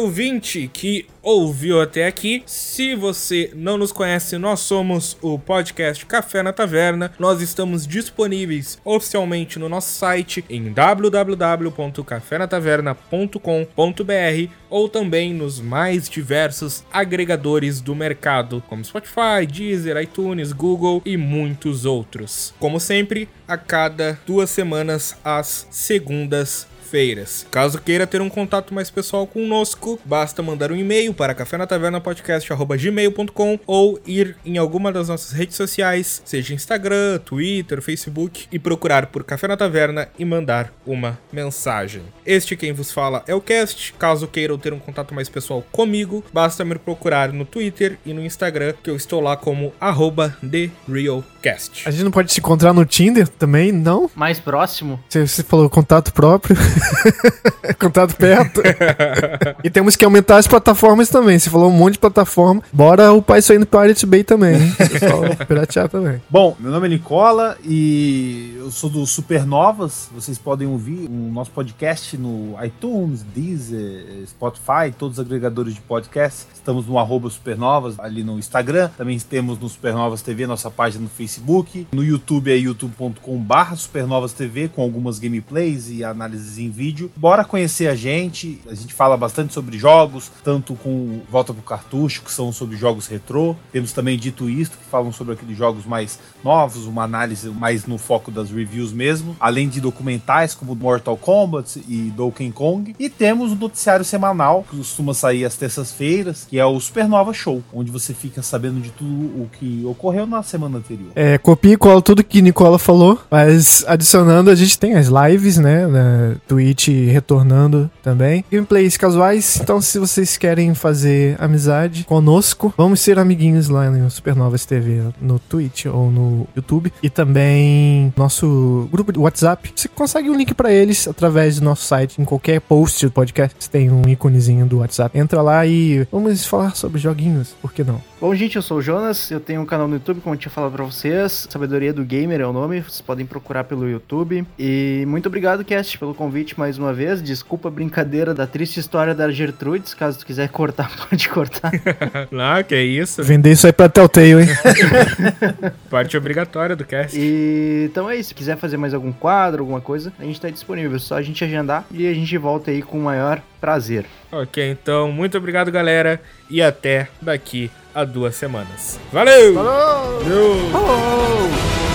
Ouvinte que ouviu até aqui. Se você não nos conhece, nós somos o podcast Café na Taverna. Nós estamos disponíveis oficialmente no nosso site em www.cafenataverna.com.br ou também nos mais diversos agregadores do mercado, como Spotify, Deezer, iTunes, Google e muitos outros. Como sempre, a cada duas semanas, às segundas feiras. Caso queira ter um contato mais pessoal conosco, basta mandar um e-mail para cafenatavernapodcast.gmail.com ou ir em alguma das nossas redes sociais, seja Instagram, Twitter, Facebook, e procurar por Café na Taverna e mandar uma mensagem. Este quem vos fala é o Cast. Caso queiram ter um contato mais pessoal comigo, basta me procurar no Twitter e no Instagram, que eu estou lá como arroba TheRealCast. A gente não pode se encontrar no Tinder também, não? Mais próximo? Você, você falou contato próprio. contato perto. e temos que aumentar as plataformas também. Você falou um monte de plataforma. Bora upar isso aí no Pirate Bay também, hein? Pessoal, piratear também. Bom, meu nome é Nicola e eu sou do Supernovas. Vocês podem ouvir o nosso podcast no iTunes, Deezer, Spotify, todos os agregadores de podcast. Estamos no arroba Supernovas, ali no Instagram. Também temos no Supernovas TV, nossa página no Facebook. No YouTube é youtube.com barra Supernovas TV, com algumas gameplays e análises em vídeo. Bora conhecer a gente. A gente fala bastante sobre jogos, tanto com Volta pro Cartucho, que são sobre jogos retrô. Temos também Dito Isto, que falam sobre aqueles jogos mais novos, uma análise mais no foco das reviews mesmo. Além de documentais como Mortal Kombat e Donkey Kong. E temos o noticiário semanal, que costuma sair às terças-feiras, que é o Supernova Show, onde você fica sabendo de tudo o que ocorreu na semana anterior. É, copia e cola tudo que Nicola falou, mas adicionando, a gente tem as lives, né, na Twitch retornando também. Gameplays casuais, então se vocês querem fazer amizade conosco, vamos ser amiguinhos lá no Supernovas TV, no Twitch ou no YouTube. E também nosso grupo de WhatsApp. Você consegue um link pra eles através do nosso site. Em qualquer post do podcast tem um íconezinho do WhatsApp. Entra lá e vamos falar sobre joguinhos, por que não? Bom, gente, eu sou o Jonas, eu tenho um canal no YouTube, como eu tinha falado pra vocês. Sabedoria do Gamer é o nome, vocês podem procurar pelo YouTube. E muito obrigado, Cast, pelo convite mais uma vez. Desculpa a brincadeira da triste história da Gertrudes, caso tu quiser cortar, pode cortar. Não, que isso. Vender isso aí pra Telltale, hein? Parte obrigatória do cast. E então é isso, se quiser fazer mais algum quadro, alguma coisa, a gente tá disponível, só a gente agendar e a gente volta aí com o maior prazer. Ok, então, muito obrigado, galera. E até daqui a duas semanas. Valeu! Falou! Falou!